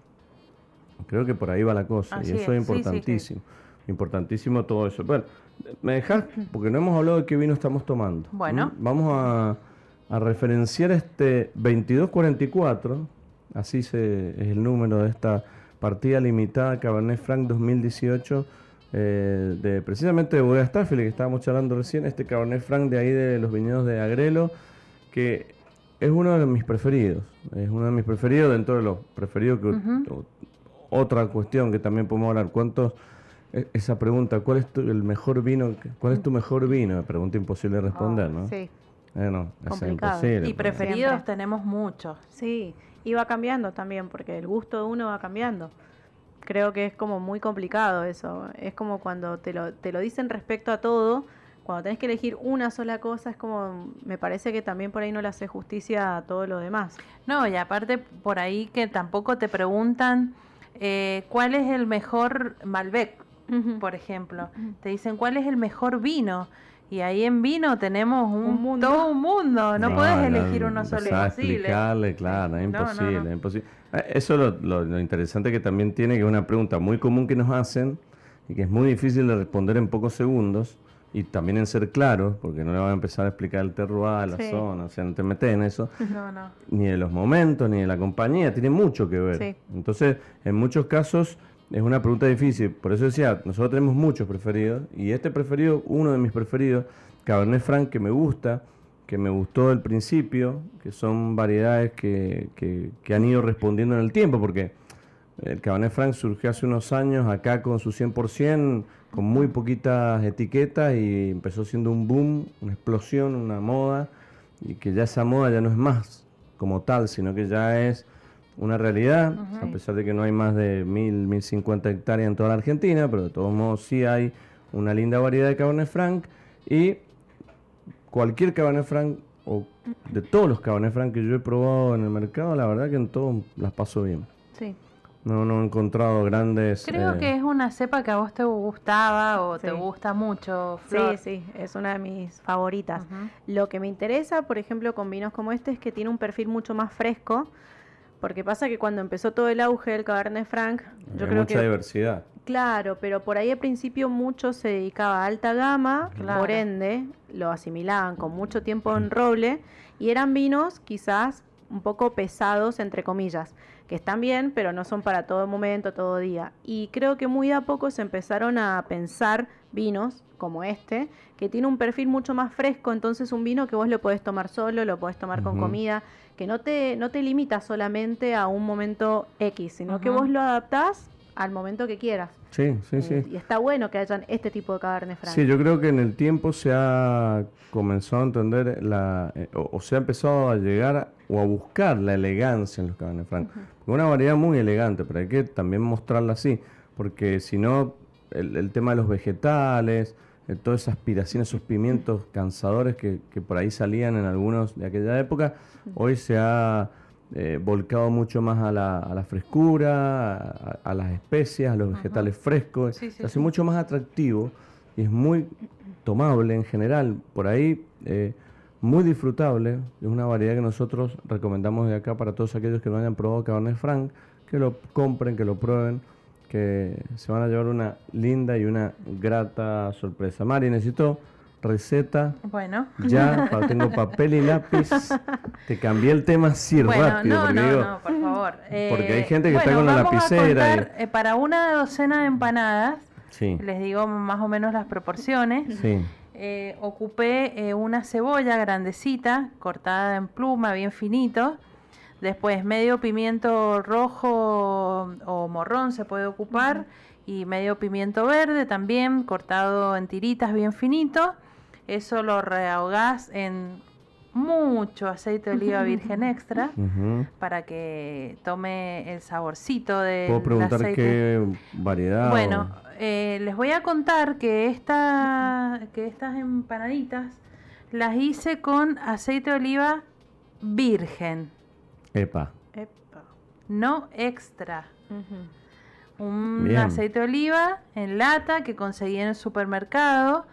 Creo que por ahí va la cosa. y eso es, importantísimo. Importantísimo todo eso. Bueno, me dejas, porque no hemos hablado de qué vino estamos tomando. Bueno. Vamos a, referenciar este 2244, así se, es el número de esta partida limitada Cabernet Franc 2018, eh, de precisamente de Bodega Staffel, que estábamos charlando recién, este Cabernet Franc de ahí de los viñedos de Agrelo, que es uno de mis preferidos, es uno de mis preferidos dentro de los preferidos que... Otra cuestión que también podemos hablar, ¿cuántos esa pregunta, ¿cuál es tu, el mejor vino? ¿Cuál es tu mejor vino? Pregunta imposible de responder, ¿no? Sí. Bueno, es imposible. Y preferidos tenemos muchos. Sí, y va cambiando también, porque el gusto de uno va cambiando. Creo que es como muy complicado eso. Es como cuando te lo, te lo dicen respecto a todo, cuando tenés que elegir una sola cosa, es como, me parece que también por ahí no le hace justicia a todo lo demás. No, y aparte por ahí que tampoco te preguntan eh, cuál es el mejor Malbec, por ejemplo. Te dicen cuál es el mejor vino. Y ahí en vino tenemos un, mundo. todo un mundo. No, puedes elegir uno solo. explicarle, claro, es imposible, imposible. Eh, eso es lo, interesante que también tiene, que es una pregunta muy común que nos hacen y que es muy difícil de responder en pocos segundos y también en ser claros, porque no le van a empezar a explicar el terroir, la zona, o sea, no te metes en eso, ni de los momentos, ni de la compañía, tiene mucho que ver. Entonces, en muchos casos es una pregunta difícil. Por eso decía, nosotros tenemos muchos preferidos. Y este preferido, uno de mis preferidos, Cabernet Franc, que me gusta, que me gustó del principio, que son variedades que, que, han ido respondiendo en el tiempo, porque el Cabernet Franc surgió hace unos años acá con su 100%, con muy poquitas etiquetas y empezó siendo un boom, una explosión, una moda, y que ya esa moda ya no es más como tal, sino que ya es una realidad, a pesar de que no hay más de mil, mil cincuenta hectáreas en toda la Argentina, pero de todos modos sí hay una linda variedad de Cabernet Franc y cualquier Cabernet Franc o de todos los Cabernet Franc que yo he probado en el mercado, la verdad que en todos las paso bien. Sí. No, no he encontrado grandes... Creo eh, que es una cepa que a vos te gustaba o te Sí. gusta mucho, Sí, Flor. sí, es una de mis favoritas. Lo que me interesa, por ejemplo, con vinos como este es que tiene un perfil mucho más fresco, porque pasa que cuando empezó todo el auge del Cabernet Franc, yo hay creo mucha que diversidad. claro, pero por ahí al principio mucho se dedicaba a alta gama, Claro. por ende lo asimilaban con mucho tiempo en roble y eran vinos quizás un poco pesados entre comillas, que están bien, pero no son para todo momento, todo día. Y creo que muy de a poco se empezaron a pensar vinos como este, que tiene un perfil mucho más fresco, entonces un vino que vos lo podés tomar solo, lo podés tomar con comida, que no te, no te limita solamente a un momento X, sino que vos lo adaptás al momento que quieras. Sí, sí, Eh, sí. Y está bueno que hayan este tipo de Cabernet Franc. Sí, yo creo que en el tiempo se ha comenzado a entender la, eh, o, o se ha empezado a llegar o a buscar la elegancia en los Cabernet Franc. Una variedad muy elegante, pero hay que también mostrarla así, porque si no, el, el tema de los vegetales, eh, toda esa aspiración, esos pimientos cansadores que, que por ahí salían en algunos de aquella época, hoy se ha eh, volcado mucho más a la, a la frescura, a, a las especias, a los vegetales frescos. Sí, sí, se hace sí. mucho más atractivo y es muy tomable en general. Por ahí, eh, muy disfrutable. Es una variedad que nosotros recomendamos de acá para todos aquellos que no hayan probado Cabernet Franc, que lo compren, que lo prueben, que se van a llevar una linda y una grata sorpresa. Mari, necesito receta. Bueno. Ya, tengo papel y lápiz. Te cambié el tema así Bueno, rápido. no, porque no, digo, no, por favor. Porque hay Eh, gente que está con la lapicera y- eh, para una docena de empanadas, Sí, les digo más o menos las proporciones. sí. eh, ocupé eh, una cebolla grandecita, cortada en pluma, bien finito. Después medio pimiento rojo o morrón se puede ocupar. Y medio pimiento verde también, cortado en tiritas bien finito. Eso lo rehogás en mucho aceite de oliva virgen extra para que tome el saborcito del ¿Puedo preguntar aceite. qué variedad? Bueno, o- eh, les voy a contar que, esta, que estas empanaditas las hice con aceite de oliva virgen, Epa. Epa. no extra. Un Bien. aceite de oliva en lata que conseguí en el supermercado,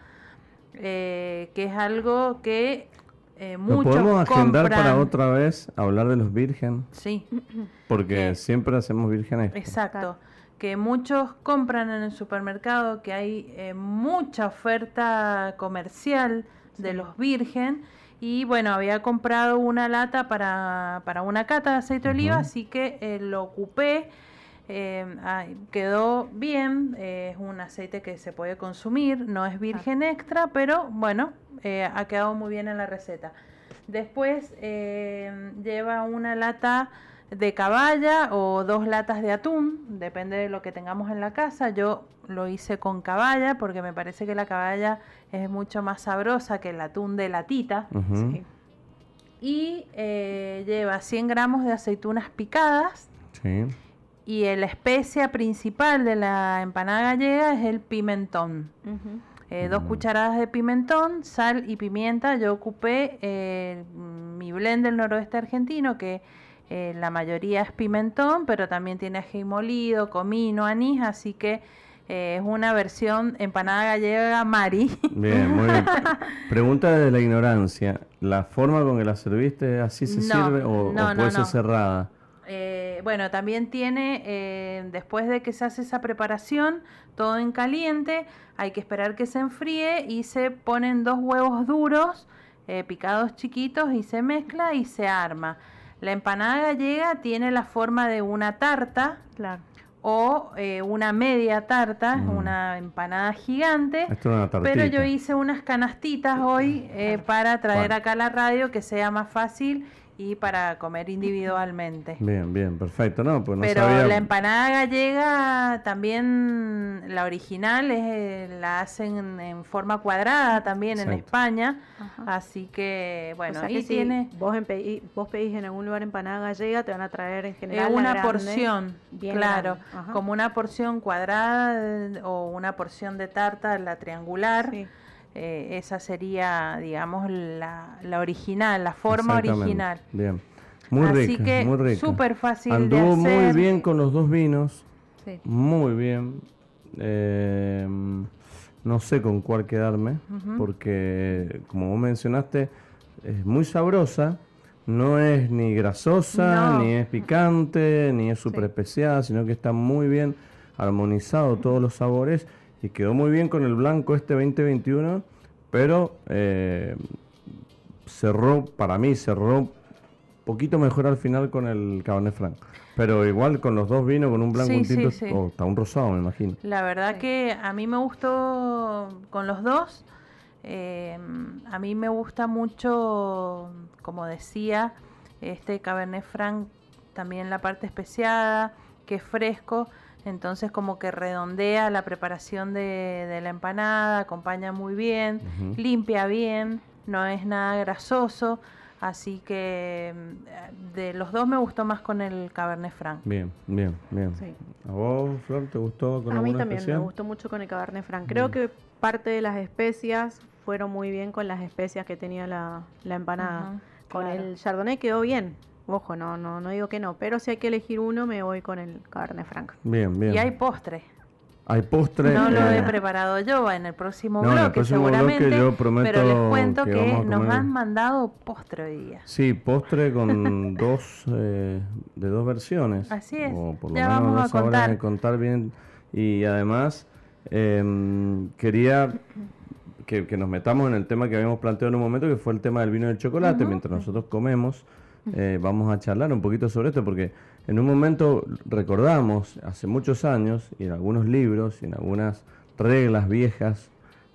eh, que es algo que eh, ¿Lo muchos podemos agendar compran. para otra vez hablar de los virgen? Sí, Porque Eh, siempre hacemos virgen esto. Exacto. Que muchos compran en el supermercado, que hay eh, mucha oferta comercial de los virgen. Y bueno, había comprado una lata para, para una cata de aceite de oliva, así que eh, lo ocupé. eh, quedó bien, eh, es un aceite que se puede consumir, no es virgen extra, pero bueno, eh, ha quedado muy bien en la receta. Después lleva una lata de caballa o dos latas de atún, depende de lo que tengamos en la casa. Yo lo hice con caballa porque me parece que la caballa es mucho más sabrosa que el atún de latita. Sí. Y eh, lleva 100 gramos de aceitunas picadas Sí. y la especia principal de la empanada gallega es el pimentón. Eh, dos Mm. cucharadas de pimentón, sal y pimienta. Yo ocupé eh, mi blend del noroeste argentino, que eh, la mayoría es pimentón, pero también tiene ají molido, comino, anís, así que eh, es una versión empanada gallega Mari. Bien, muy bien. Pregunta desde la ignorancia. ¿La forma con que la serviste así se No, sirve o, o no, no, puede ser cerrada? Eh, bueno, también tiene, eh, después de que se hace esa preparación, todo en caliente, hay que esperar que se enfríe y se ponen dos huevos duros, eh, picados chiquitos, y se mezcla y se arma. La empanada gallega tiene la forma de una tarta Claro. o eh, una media tarta, Mm. una empanada gigante. Esto es una tartita. Pero yo hice unas canastitas hoy eh, para traer Bueno. acá a la radio que sea más fácil y para comer individualmente. Bien, bien, perfecto. No, pues no Pero sabía- la empanada gallega también, la original, es, eh, la hacen en forma cuadrada también en. España. Ajá. Así que, bueno, o sea ahí que si tiene vos, en pedí- vos pedís en algún lugar empanada gallega, te van a traer en general una grande, porción, bien claro, como una porción cuadrada o una porción de tarta, la triangular. Sí. Eh, esa sería, digamos, la, la original, la forma original. Bien. Muy Así rica, que muy rica. súper fácil de Anduvo muy hacer. bien con los dos vinos. Sí. Muy bien. Eh, no sé con cuál quedarme, porque como vos mencionaste, es muy sabrosa. No es ni grasosa, No. ni es picante, ni es súper Sí. especial, sino que está muy bien armonizado todos los sabores y quedó muy bien con el blanco este 2021, pero eh, cerró, para mí cerró poquito mejor al final con el Cabernet Franc. Pero igual con los dos vinos, con un blanco, Sí, un tinto, sí, sí. o hasta un rosado, me imagino. La verdad Sí. que a mí me gustó con los dos. eh, a mí me gusta mucho, como decía, este Cabernet Franc, también la parte especiada, que es fresco. Entonces como que redondea la preparación de, de la empanada, acompaña muy bien, limpia bien, no es nada grasoso. Así que mm, de los dos me gustó más con el Cabernet Franc. Bien, bien, bien. Sí. ¿A vos, Flor, te gustó con A mí también especial? me gustó mucho con el Cabernet Franc. Creo Mm. que parte de las especias fueron muy bien con las especias que tenía la, la empanada. Con claro. el Chardonnay quedó bien. Ojo, no, no, no digo que no, pero si hay que elegir uno, me voy con el Cabernet Franc. Bien, bien. Y hay postre. Hay postre. No lo eh, he preparado yo en el próximo No, en el bloque seguramente, yo prometo pero les cuento que nos han mandado postre hoy día. Sí, postre con dos, eh, de dos versiones. Así es. O por lo Ya menos vamos a dos contar. bien. Y además, em, quería que, que nos metamos en el tema que habíamos planteado en un momento, que fue el tema del vino y el chocolate. Mientras nosotros comemos, eh, vamos a charlar un poquito sobre esto, porque en un momento recordamos, hace muchos años, y en algunos libros, y en algunas reglas viejas,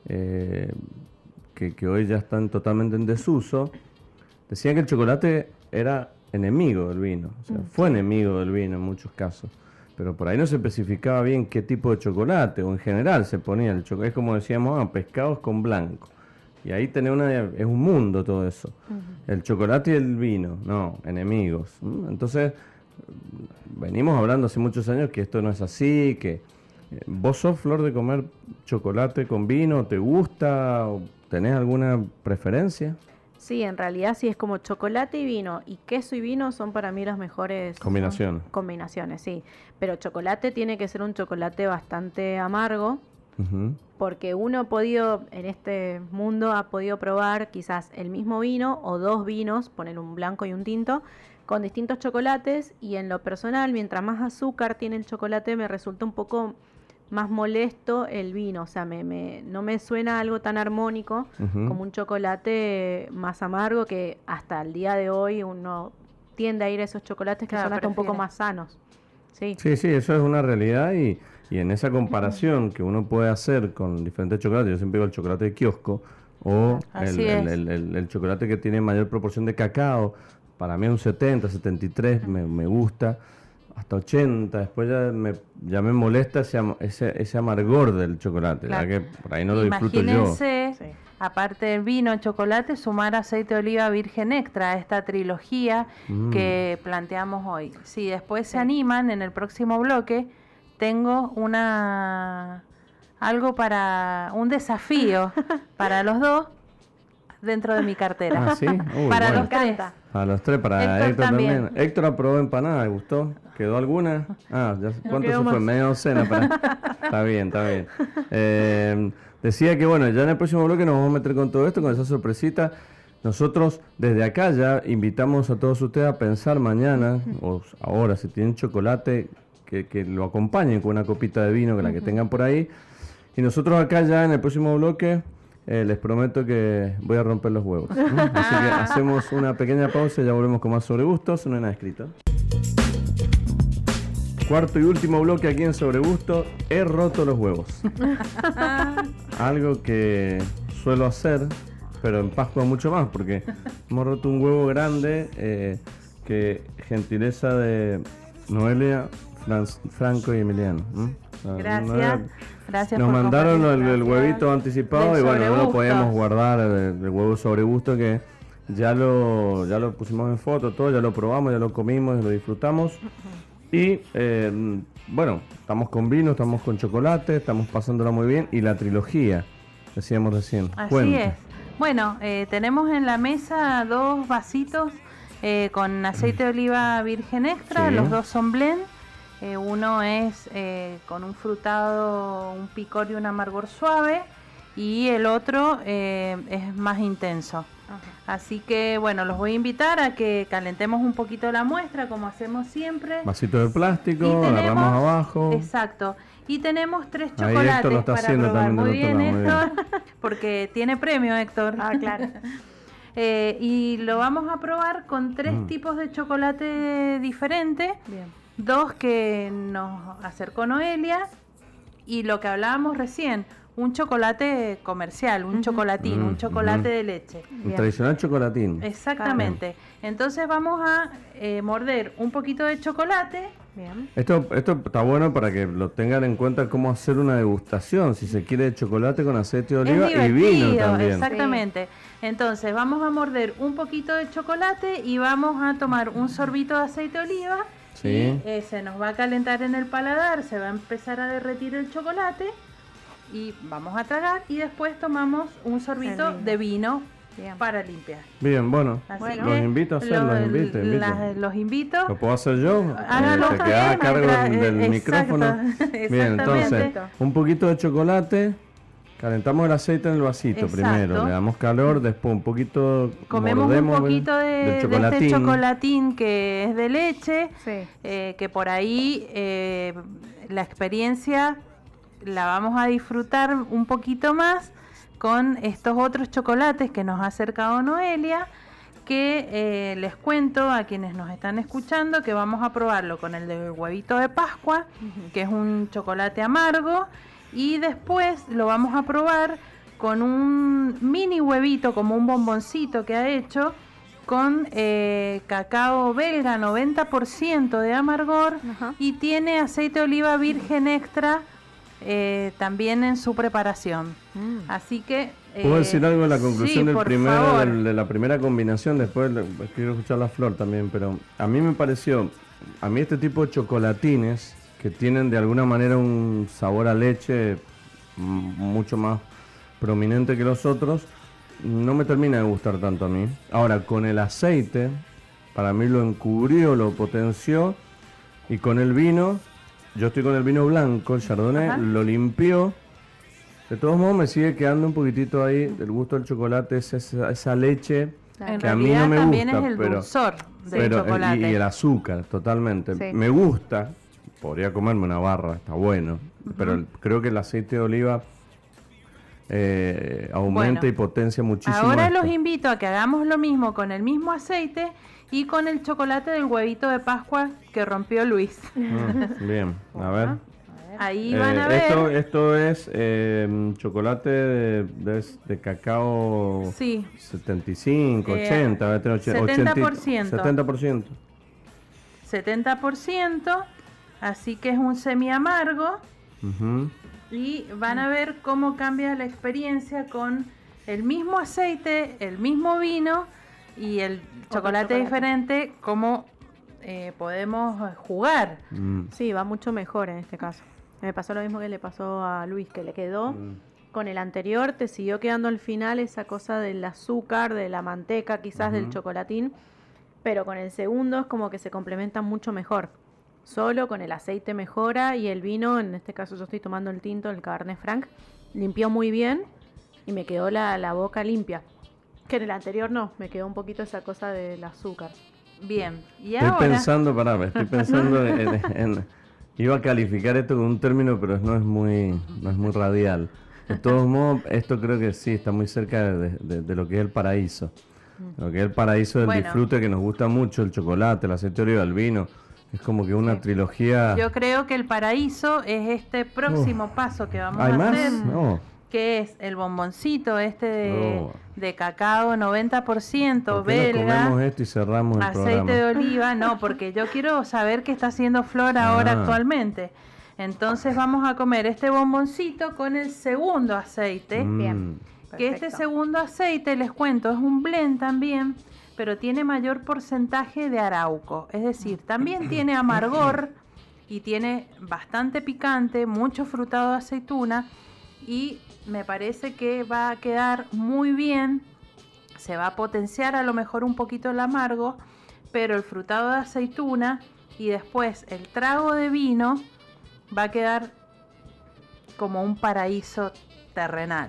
eh, que, que hoy ya están totalmente en desuso, decían que el chocolate era enemigo del vino, o sea, fue enemigo del vino en muchos casos. Pero por ahí no se especificaba bien qué tipo de chocolate, o en general se ponía el chocolate. Es como decíamos, ah, pescados con blanco. Y ahí tenés una, es un mundo todo eso. El chocolate y el vino, no, enemigos. ¿m? Entonces, venimos hablando hace muchos años que esto no es así, que eh, vos sos flor de comer chocolate con vino, ¿te gusta? ¿O ¿Tenés alguna preferencia? Sí, en realidad sí es como chocolate y vino. Y queso y vino son para mí las mejores Combinación. combinaciones, sí. Pero chocolate tiene que ser un chocolate bastante amargo. Porque uno ha podido, en este mundo, ha podido probar quizás el mismo vino o dos vinos, poner un blanco y un tinto, con distintos chocolates. Y en lo personal, mientras más azúcar tiene el chocolate, me resulta un poco más molesto el vino. O sea, me, me- no me suena algo tan armónico como un chocolate más amargo que hasta el día de hoy uno tiende a ir a esos chocolates que Claro, son hasta un poco más sanos. Sí. Sí, sí, eso es una realidad y, y en esa comparación que uno puede hacer con diferentes chocolates, yo siempre digo el chocolate de kiosco o el, el- el- el- el chocolate que tiene mayor proporción de cacao, para mí un 70, 73 me, me gusta, hasta 80, después ya me, ya me molesta ese, ese, ese amargor del chocolate, ya Claro. que por ahí no lo disfruto yo. Imagínense, Sí. aparte del vino, chocolate, sumar aceite de oliva virgen extra a esta trilogía Mm. que planteamos hoy. Si después se Sí. animan en el próximo bloque, tengo una algo para un desafío para los dos dentro de mi cartera. Ah, sí. Uy, para bueno. los tres. A los tres, para Héctor Héctor, también. también. Héctor aprobó empanada, ¿le gustó? ¿Quedó alguna? Ah, ya, ¿cuánto se fue? Media docena. Para... está bien, está bien. Eh, decía que, bueno, ya en el próximo bloque nos vamos a meter con todo esto, con esa sorpresita. Nosotros desde acá ya invitamos a todos ustedes a pensar mañana, o ahora, si tienen chocolate, que, que lo acompañen con una copita de vino, que la que tengan por ahí. Y nosotros acá ya en el próximo bloque eh, les prometo que voy a romper los huevos. ¿no? Así que hacemos una pequeña pausa y ya volvemos con más sobre gustos. No hay nada escrito. Cuarto y último bloque aquí en Sobre Gusto. He roto los huevos. Algo que suelo hacer pero en Pascua mucho más, porque hemos roto un huevo grande eh, que gentileza de Noelia, Franz- Franco y Emiliano. Gracias. Noelia- Gracias Nos por mandaron el, el huevito anticipado y bueno, no lo podíamos guardar, el, el huevo sobre gusto que ya lo, ya lo pusimos en foto, todo, ya lo probamos, ya lo comimos, lo disfrutamos. Y eh, bueno, estamos con vino, estamos con chocolate, estamos pasándola muy bien. Y la trilogía, decíamos recién. Así es. Bueno, eh, tenemos en la mesa dos vasitos eh, con aceite de oliva virgen extra, Sí. los dos son blend. Eh, uno es eh, con un frutado, un picor y un amargor suave y el otro eh, es más intenso. Así que bueno, los voy a invitar a que calentemos un poquito la muestra como hacemos siempre. Vasito de plástico, agarramos abajo. Exacto. Y tenemos tres Ahí chocolates Héctor lo está para haciendo probar. también Muy bien, lado, muy Héctor. Porque tiene premio, Héctor. Ah, claro. Eh, y lo vamos a probar con tres Mm. tipos de chocolate diferentes. Bien. Dos que nos acercó Noelia. Y lo que hablábamos recién, un chocolate comercial, un chocolatín, Mm, un chocolate ujú. de leche. Un Bien. tradicional chocolatín. Exactamente. Entonces vamos a eh, morder un poquito de chocolate. Bien. Esto, esto está bueno para que lo tengan en cuenta cómo hacer una degustación, si se quiere de chocolate con aceite de oliva es y vino también. exactamente. Entonces vamos a morder un poquito de chocolate y vamos a tomar un sorbito de aceite de oliva Sí. y eh, se nos va a calentar en el paladar, se va a empezar a derretir el chocolate y vamos a tragar y después tomamos un sorbito de vino Bien. para limpiar. Bien, bueno, Bueno. los invito a hacer, lo- los invito, invito. las- los invito. ¿Lo puedo hacer yo? Hágalo Eh, te queda a cargo maestra. del Eh, micrófono. Bien, entonces, un poquito de chocolate, calentamos el aceite en el vasito Exacto. primero, le damos calor, después un poquito Comemos un poquito de, del de este chocolatín. que es de leche, Sí. eh, que por ahí eh, la experiencia la vamos a disfrutar un poquito más con estos otros chocolates que nos ha acercado Noelia, que eh, les cuento a quienes nos están escuchando que vamos a probarlo con el del huevito de Pascua, que es un chocolate amargo, y después lo vamos a probar con un mini huevito, como un bomboncito que ha hecho, con eh, cacao belga 90% de amargor Ajá. y tiene aceite de oliva virgen extra eh, también en su preparación. Mm. Así que... ¿Puedo eh, decir algo de la conclusión sí, del primero, del- de la primera combinación? Después quiero escuchar la flor también, pero a mí me pareció, a mí este tipo de chocolatines que tienen de alguna manera un sabor a leche mucho más prominente que los otros, no me termina de gustar tanto a mí. Ahora, con el aceite, para mí lo encubrió, lo potenció, y con el vino, yo estoy con el vino blanco, el chardonnay, Ajá. lo limpió. De todos modos me sigue quedando un poquitito ahí del gusto del chocolate, es esa, esa leche. En que a mí no me también gusta, es el pero- dulzor del pero, eh, chocolate. y, y el azúcar, totalmente. Sí. Me gusta, podría comerme una barra, está bueno, pero creo que el aceite de oliva eh, aumenta Bueno, y potencia muchísimo. Ahora esto. los invito a que hagamos lo mismo con el mismo aceite y con el chocolate del huevito de Pascua que rompió Luis. Mm, bien, a ver. Ahí Eh, van a ver. esto, esto es eh, chocolate de, de- de cacao Sí, 75, Eh, 80, va a tener 80, 70%. 70%. 70%, así que es un semi amargo y van a ver cómo cambia la experiencia con el mismo aceite, el mismo vino y el chocolate, chocolate. diferente, cómo eh, podemos jugar. Mm. Sí, va mucho mejor en este caso. Me pasó lo mismo que le pasó a Luis, que le quedó Mm. con el anterior, te siguió quedando al final esa cosa del azúcar, de la manteca, quizás del chocolatín, pero con el segundo es como que se complementan mucho mejor. Solo con el aceite mejora y el vino, en este caso yo estoy tomando el tinto, el Cabernet Franc, limpió muy bien y me quedó la, la boca limpia. Que en el anterior no, me quedó un poquito esa cosa del azúcar. Bien, y Estoy ahora... pensando, pará, me estoy pensando en, en- en- Iba a calificar esto con un término, pero no es muy, no es muy radial. De todos modos, esto creo que sí, está muy cerca de, de- de lo que es el paraíso. Lo que es el paraíso del Bueno. disfrute que nos gusta mucho, el chocolate, el aceite de oliva, el vino. Es como que una Sí. trilogía... Yo creo que el paraíso es este próximo paso que vamos ¿Hay a más? hacer. No. que es el bomboncito este de, Oh. de cacao 90% ¿Por qué no belga. comemos esto y cerramos el Aceite programa? de oliva, no, porque yo quiero saber qué está haciendo Flor ahora Ah. actualmente. Entonces vamos a comer este bomboncito con el segundo aceite. Mm, Bien. Que este segundo aceite, les cuento, es un blend también, pero tiene mayor porcentaje de arauco. Es decir, también tiene amargor y tiene bastante picante, mucho frutado de aceituna y me parece que va a quedar muy bien. Se va a potenciar a lo mejor un poquito el amargo, pero el frutado de aceituna y después el trago de vino va a quedar como un paraíso terrenal.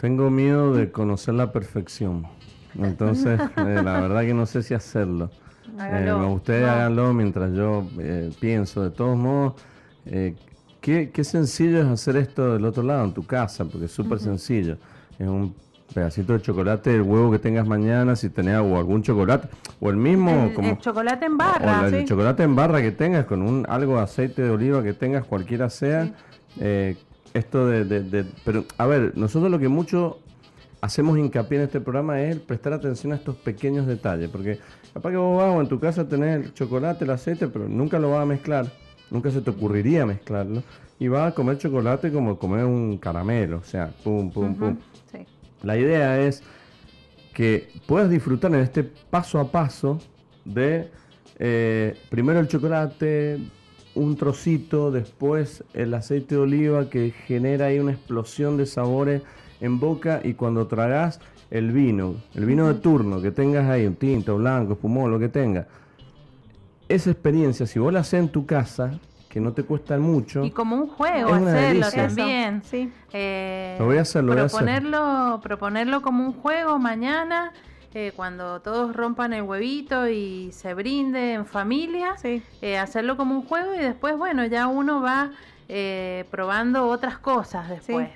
Tengo miedo de conocer la perfección. Entonces, eh, la verdad que no sé si hacerlo. Eh, Hágalo. No. háganlo mientras yo eh, pienso. De todos modos, eh, qué, qué sencillo es hacer esto del otro lado, en tu casa, porque es súper sencillo. Es un pedacito de chocolate, el huevo que tengas mañana, si tenés o algún chocolate, o el mismo, El, como, el chocolate en o barra. la- el sí. chocolate en barra que tengas, con un algo de aceite de oliva que tengas, cualquiera sea. eh, esto de, de- de- Pero, a ver, nosotros lo que mucho hacemos hincapié en este programa es el prestar atención a estos pequeños detalles. Porque capaz que vos vas o en tu casa tenés el chocolate, el aceite, pero nunca lo vas a mezclar. Nunca se te ocurriría mezclarlo. Y vas a comer chocolate como comer un caramelo. O sea, pum, pum, pum. Sí. La idea es que puedas disfrutar en este paso a paso de eh, primero el chocolate, un trocito, después el aceite de oliva que genera ahí una explosión de sabores en boca y cuando tragas el vino, el vino de turno que tengas ahí, un tinto, blanco, espumón, lo que tengas. Esa experiencia, si vos la haces en tu casa, que no te cuesta mucho, Y como un juego hacerlo también. Sí. Eh, Lo voy a hacer, lo voy a hacer. proponerlo, proponerlo como un juego mañana, eh, cuando todos rompan el huevito y se brinde en familia, Sí. eh, hacerlo como un juego y después, bueno, ya uno va eh, probando otras cosas después.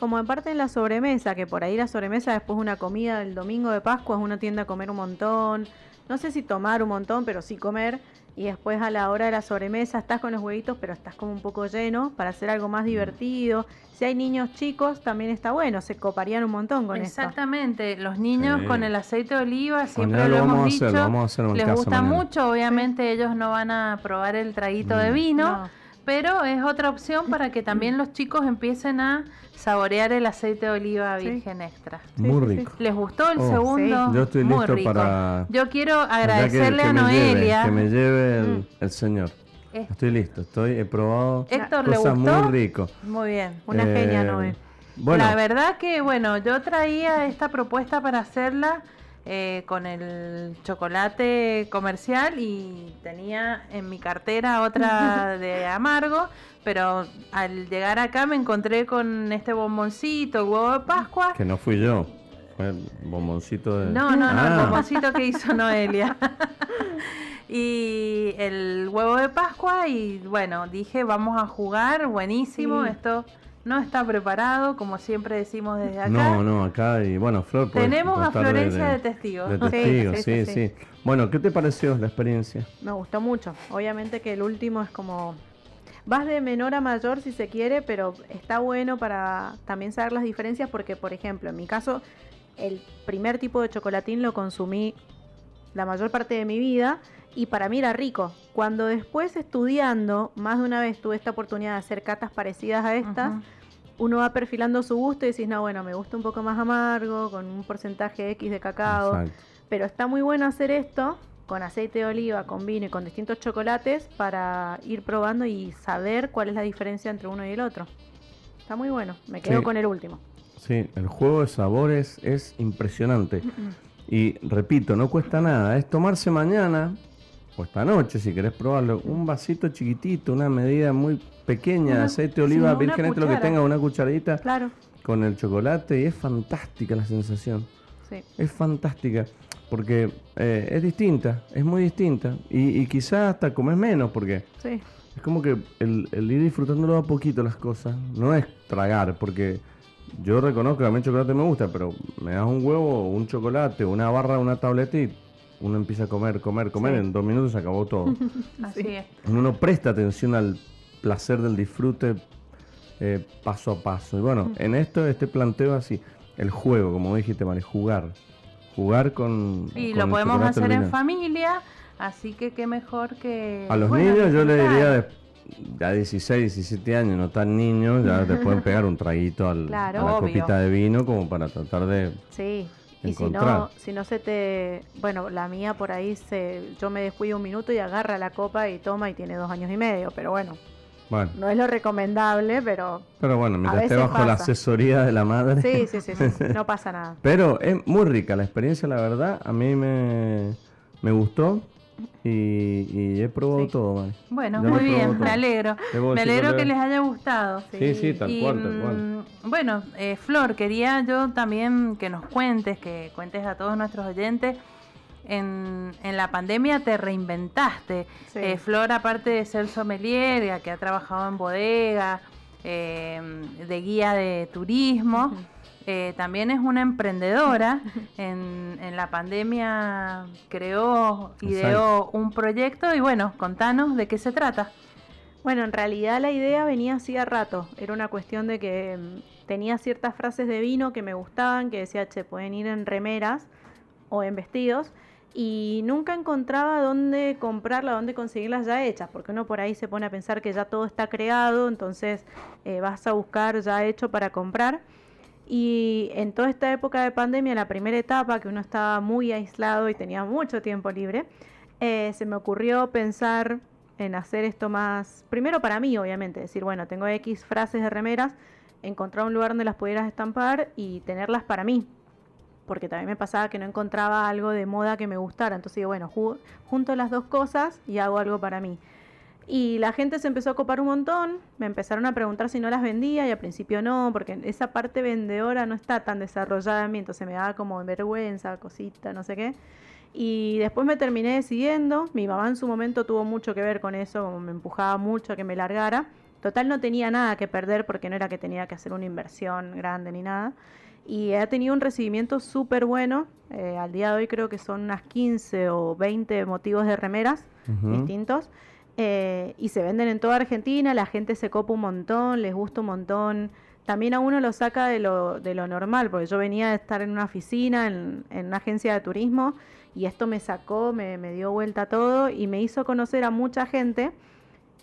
Como en parte en la sobremesa, que por ahí la sobremesa después de una comida el domingo de Pascua uno tiende a comer un montón. No sé si tomar un montón, pero sí comer. Y después a la hora de la sobremesa estás con los huevitos, pero estás como un poco lleno para hacer algo más divertido. Si hay niños chicos, también está bueno, se coparían un montón con esto. Exactamente, los niños Sí. con el aceite de oliva siempre lo, lo hemos vamos a dicho, hacer, lo vamos a hacer en les gusta mañana. mucho, obviamente ellos no van a probar el traguito de Mm. vino, No. Pero es otra opción para que también los chicos empiecen a saborear el aceite de oliva Sí. virgen extra. Sí, muy rico. ¿Les gustó el Oh. segundo? Sí. Yo estoy Muy listo rico. para- Yo quiero que- agradecerle que a me lleve, Noelia. que me lleve el, Mm. el señor. Estoy listo, estoy, he probado Héctor, ¿le cosas gustó? muy rico. Muy bien. Una Eh, genia. Bueno, La verdad que, bueno, yo traía esta propuesta para hacerla eh, con el chocolate comercial y tenía en mi cartera otra de amargo, pero al llegar acá me encontré con este bomboncito, el huevo de Pascua. que no fui yo, fue el bomboncito de... No, no, no, el Ah, bomboncito que hizo Noelia. y el huevo de Pascua y bueno, dije, vamos a jugar, buenísimo, Sí. esto no está preparado, como siempre decimos desde acá. No, no, acá y bueno, Flor, Tenemos a Florencia de, testigo. de Sí, sí, sí, sí, sí, Bueno, ¿qué te pareció la experiencia? Me gustó mucho. Obviamente que el último es como. Vas de menor a mayor si se quiere, pero está bueno para también saber las diferencias porque, por ejemplo, en mi caso, el primer tipo de chocolatín lo consumí la mayor parte de mi vida y para mí era rico. Cuando después estudiando, más de una vez tuve esta oportunidad de hacer catas parecidas a estas, uno va perfilando su gusto y decís, no, bueno, me gusta un poco más amargo, con un porcentaje X de cacao. Exacto. Pero está muy bueno hacer esto con aceite de oliva, con vino y con distintos chocolates para ir probando y saber cuál es la diferencia entre uno y el otro. Está muy bueno. Me quedo Sí. con el último. Sí, el juego de sabores es impresionante. Y repito, no cuesta nada. Es tomarse mañana o esta noche, si querés probarlo, un vasito chiquitito, una medida muy pequeña de aceite de oliva virgen, lo que tenga, una cucharadita Claro, con el chocolate y es fantástica la sensación. sí. Es fantástica. Porque eh, es distinta, es muy distinta. Y, y quizás hasta comes menos, porque Sí, es como que el, el ir disfrutándolo a poquito las cosas, no es tragar, porque yo reconozco que a mí el chocolate me gusta, pero me das un huevo, un chocolate, una barra, una tableta y uno empieza a comer, comer, comer, Sí. en dos minutos se acabó todo. Así Sí. es. uno no presta atención al placer del disfrute eh, paso a paso. Y bueno, en esto, este planteo así, el juego, como dijiste, Mari, jugar. Jugar con. Y lo podemos hacer en familia, así que qué mejor que... A los bueno, niños yo le diría de ya 16, 17 años, no tan niños, ya te pueden pegar un traguito al, Claro. a la Obvio. copita de vino como para tratar de... Sí. Y si no, si no se te, bueno, la mía por ahí se, yo me descuido un minuto y agarra la copa y toma y tiene dos años y medio, pero bueno, Bueno, no es lo recomendable, pero pero bueno, mientras esté bajo la asesoría de la madre. sí, sí, sí, sí, sí, no pasa nada. Pero es muy rica la experiencia, la verdad. A mí me, me gustó y, y he probado Sí. todo, Mari. Bueno, Ya muy bien, todo. me alegro. Me alegro que le- les haya gustado. Sí, sí, tal Y, cual, tal cual. mm, Bueno, eh, Flor, quería yo también que nos cuentes, que cuentes a todos nuestros oyentes. En, en la pandemia te reinventaste. Sí. Eh, Flor, aparte de ser sommelier, que ha trabajado en bodega, eh, de guía de turismo, Ujú. Eh, también es una emprendedora. En, en la pandemia creó, ideó un proyecto y bueno, contanos de qué se trata. Bueno, en realidad la idea venía hacía rato. Era una cuestión de que mm, tenía ciertas frases de vino que me gustaban, que decía, che, pueden ir en remeras o en vestidos. Y nunca encontraba dónde comprarlas, dónde conseguirlas ya hechas, porque uno por ahí se pone a pensar que ya todo está creado, entonces eh, vas a buscar ya hecho para comprar. Y en toda esta época de pandemia, la primera etapa, que uno estaba muy aislado y tenía mucho tiempo libre, eh, se me ocurrió pensar en hacer esto más, primero para mí, obviamente, decir, bueno, tengo X frases de remeras, encontrar un lugar donde las pudieras estampar y tenerlas para mí, porque también me pasaba que no encontraba algo de moda que me gustara, entonces digo, bueno, ju- junto las dos cosas y hago algo para mí. Y la gente se empezó a copar un montón, me empezaron a preguntar si no las vendía y al principio no, porque esa parte vendedora no está tan desarrollada en mí, entonces me daba como vergüenza, cosita, no sé qué. Y después me terminé decidiendo, mi mamá en su momento tuvo mucho que ver con eso, como me empujaba mucho a que me largara. Total no tenía nada que perder porque no era que tenía que hacer una inversión grande ni nada. Y ha tenido un recibimiento súper bueno. eh, al día de hoy creo que son unas 15 o 20 motivos de remeras distintos. Eh, y se venden en toda Argentina, la gente se copa un montón, les gusta un montón. También a uno lo saca de lo, de lo normal, porque yo venía de estar en una oficina, en, una agencia de turismo, y esto me sacó, me, me dio vuelta todo y me hizo conocer a mucha gente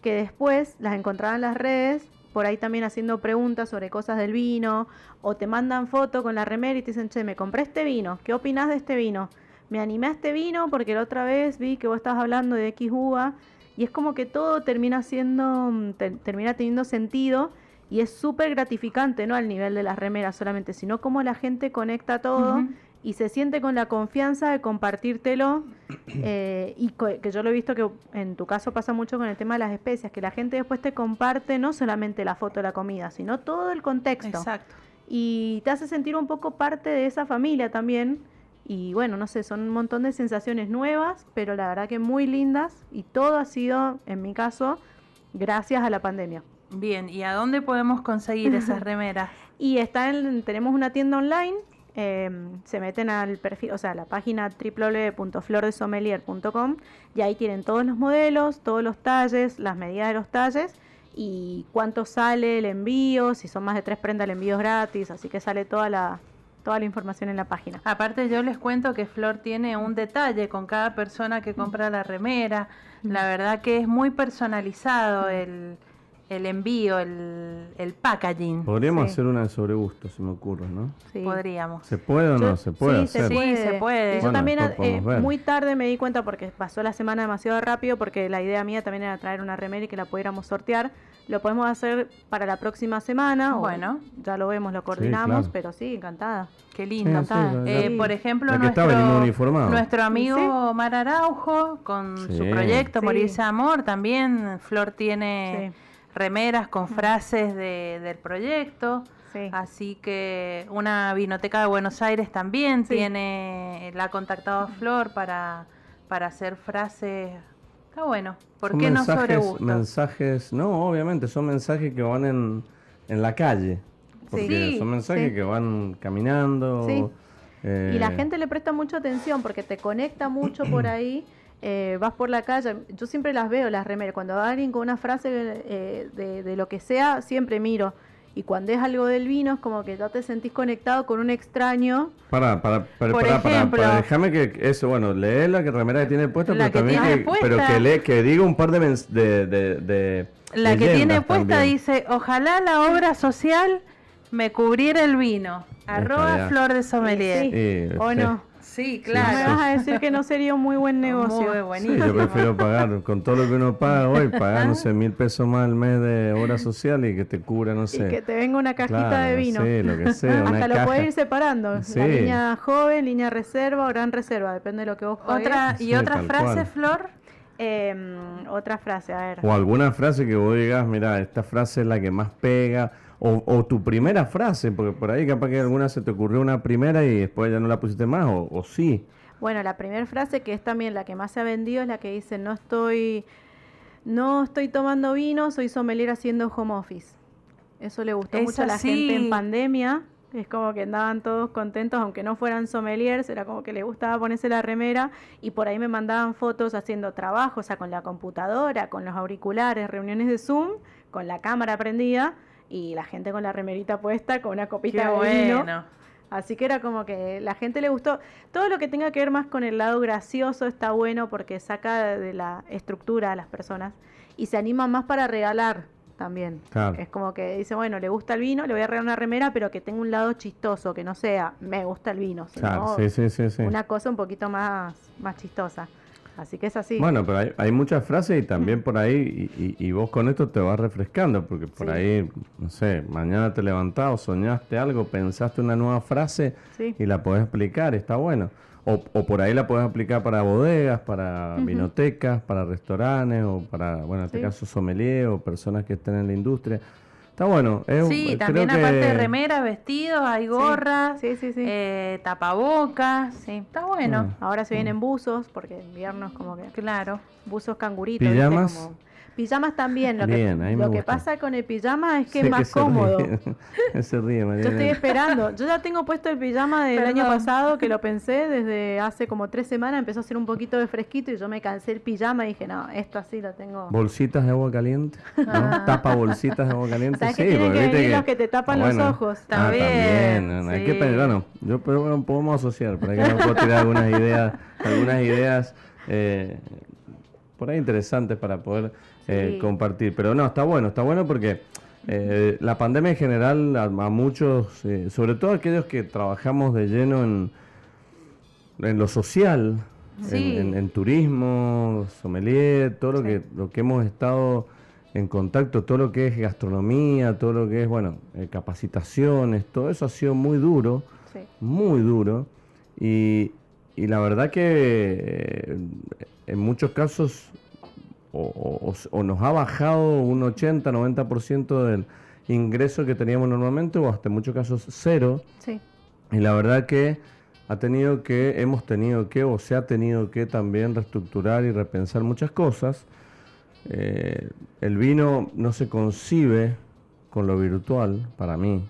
que después las encontraba en las redes, por ahí también haciendo preguntas sobre cosas del vino, o te mandan foto con la remera y te dicen, che, me compré este vino, ¿qué opinás de este vino? Me animé a este vino porque la otra vez vi que vos estabas hablando de X uva, y es como que todo termina siendo, mm, te- termina teniendo sentido, y es súper gratificante, no al nivel de las remeras solamente, sino como la gente conecta todo y se siente con la confianza de compartírtelo. eh, y co- que yo lo he visto que en tu caso pasa mucho con el tema de las especias, que la gente después te comparte no solamente la foto de la comida, sino todo el contexto. Exacto. Y te hace sentir un poco parte de esa familia también. Y bueno, no sé, son un montón de sensaciones nuevas, pero la verdad que muy lindas. Y todo ha sido, en mi caso, gracias a la pandemia. Bien, ¿y a dónde podemos conseguir esas remeras? Y está en, tenemos una tienda online. eh, se meten al perfil, o sea, a la página www.flordesommelier.com y ahí tienen todos los modelos, todos los talles, las medidas de los talles y cuánto sale el envío, si son más de tres prendas el envío es gratis, así que sale toda la, toda la información en la página. Aparte yo les cuento que Flor tiene un detalle con cada persona que compra la remera. La verdad que es muy personalizado el, el envío, el, el packaging. Podríamos Sí. hacer una de sobre gusto, se me ocurre, ¿no? Sí. Podríamos. ¿Se puede o Yo- no? Se puede sí, hacer. Sí, se puede. Yo Bueno, también eh, muy tarde me di cuenta porque pasó la semana demasiado rápido porque la idea mía también era traer una remera y que la pudiéramos sortear. Lo podemos hacer para la próxima semana. o Bueno. ya lo vemos, lo coordinamos, claro. pero sí, encantada. Qué lindo. Eh, por ejemplo, nuestro, nuestro amigo Sí. Omar Araujo con su proyecto Sí. Morirse Amor, también Flor tiene Sí. Remeras con frases de- del proyecto. Sí. Así que una vinoteca de Buenos Aires también Sí. tiene, la ha contactado a Flor para, para hacer frases. Está bueno. ¿Por Son qué no mensajes, sobre gusto? mensajes, no, obviamente, son mensajes que van en, en la calle. Porque Sí, son mensajes sí. que van caminando. Sí. eh, Y la gente le presta mucha atención porque te conecta mucho por ahí. Eh, vas por la calle, yo siempre las veo, las remeras, cuando va alguien con una frase eh, de, de, lo que sea, siempre miro. Y cuando es algo del vino, es como que ya te sentís conectado con un extraño. Para, para, para, Por para, ejemplo, para, déjame que eso, bueno, lee la que remera que tiene puesta, pero también que, pero que, lee, que diga un par de, de, de, La que tiene puesta dice, ojalá la obra social me cubriera el vino. Arroba flor de sommelier. Sí, ¿O no? Sí, claro. me vas a decir que no sería un muy buen negocio. Muy buenísimo. yo prefiero pagar, con todo lo que uno paga hoy, pagar, no sé, mil pesos más al mes de obra social y que te cubra, no sé. Y que te venga una cajita de vino. Sí, lo que sea. Hasta lo puedes ir separando. La línea joven, línea reserva o gran reserva, depende de lo que vos Otra, ¿Y otra frase, Flor? Eh, otra frase, a ver. O alguna frase que vos digas, mira, esta frase es la que más pega o, tu primera frase, porque por ahí capaz que alguna se te ocurrió una primera y después ya no la pusiste más, o, sí. Bueno, la primera frase que es también la que más se ha vendido es la que dice, no estoy, no estoy tomando vino, soy sommelier haciendo home office. Eso le gustó mucho a la gente en pandemia. Es como que andaban todos contentos, aunque no fueran sommeliers, era como que le gustaba ponerse la remera y por ahí me mandaban fotos haciendo trabajo, o sea, con la computadora, con los auriculares, reuniones de Zoom, con la cámara prendida y la gente con la remerita puesta, con una copita de vino. Así que era como que la gente le gustó. Todo lo que tenga que ver más con el lado gracioso está bueno porque saca de la estructura a las personas y se anima más para regalar también. Es como que dice, bueno, le gusta el vino, le voy a regalar una remera, pero que tenga un lado chistoso, que no sea, me gusta el vino, sino sí, sí, sí, una cosa un poquito más, más chistosa. Así que es así. Bueno, pero hay, hay muchas frases y también por ahí, y, vos con esto te vas refrescando, porque por ahí, no sé, mañana te levantás o soñaste algo, pensaste una nueva frase y la podés explicar, está bueno. O, o, por ahí la podés aplicar para bodegas, para vinotecas, para restaurantes, o para, bueno, en este caso sommelier o personas que estén en la industria. Está bueno. sí, también aparte de remeras, vestidos, hay gorras, sí, sí, sí, eh, tapabocas. Sí, está bueno. Ah. Ahora se vienen buzos, porque en invierno es como que. Claro. Buzos canguritos. ¿Pijamas? Pijamas también. Lo, que, lo que pasa con el pijama es que es más cómodo. se ríe, Yo estoy esperando. Yo ya tengo puesto el pijama del año pasado, que lo pensé desde hace como tres semanas. Empezó a hacer un poquito de fresquito y yo me cansé el pijama y dije, no, esto así lo tengo. ¿Bolsitas de agua caliente? ¿no? ¿Tapa bolsitas de agua caliente? ¿Sabes sí, que tienen que venir los que te tapan los ojos. Ah, también. también. Hay que bueno, yo pero bueno, podemos asociar, para que no puedo tirar algunas ideas, algunas ideas eh, por ahí interesantes para poder eh, compartir. Pero no, está bueno, está bueno porque eh, la pandemia en general a, muchos, eh, sobre todo aquellos que trabajamos de lleno en, en lo social, en, turismo, sommelier, todo lo, que, lo que hemos estado en contacto, todo lo que es gastronomía, todo lo que es, bueno, capacitaciones, todo eso ha sido muy duro, muy duro. Y, y la verdad que en muchos casos o, nos ha bajado un 80-90% del ingreso que teníamos normalmente o hasta en muchos casos cero. Sí. Y la verdad que ha tenido que, hemos tenido que o se ha tenido que también reestructurar y repensar muchas cosas. Eh, el vino no se concibe con lo virtual para mí.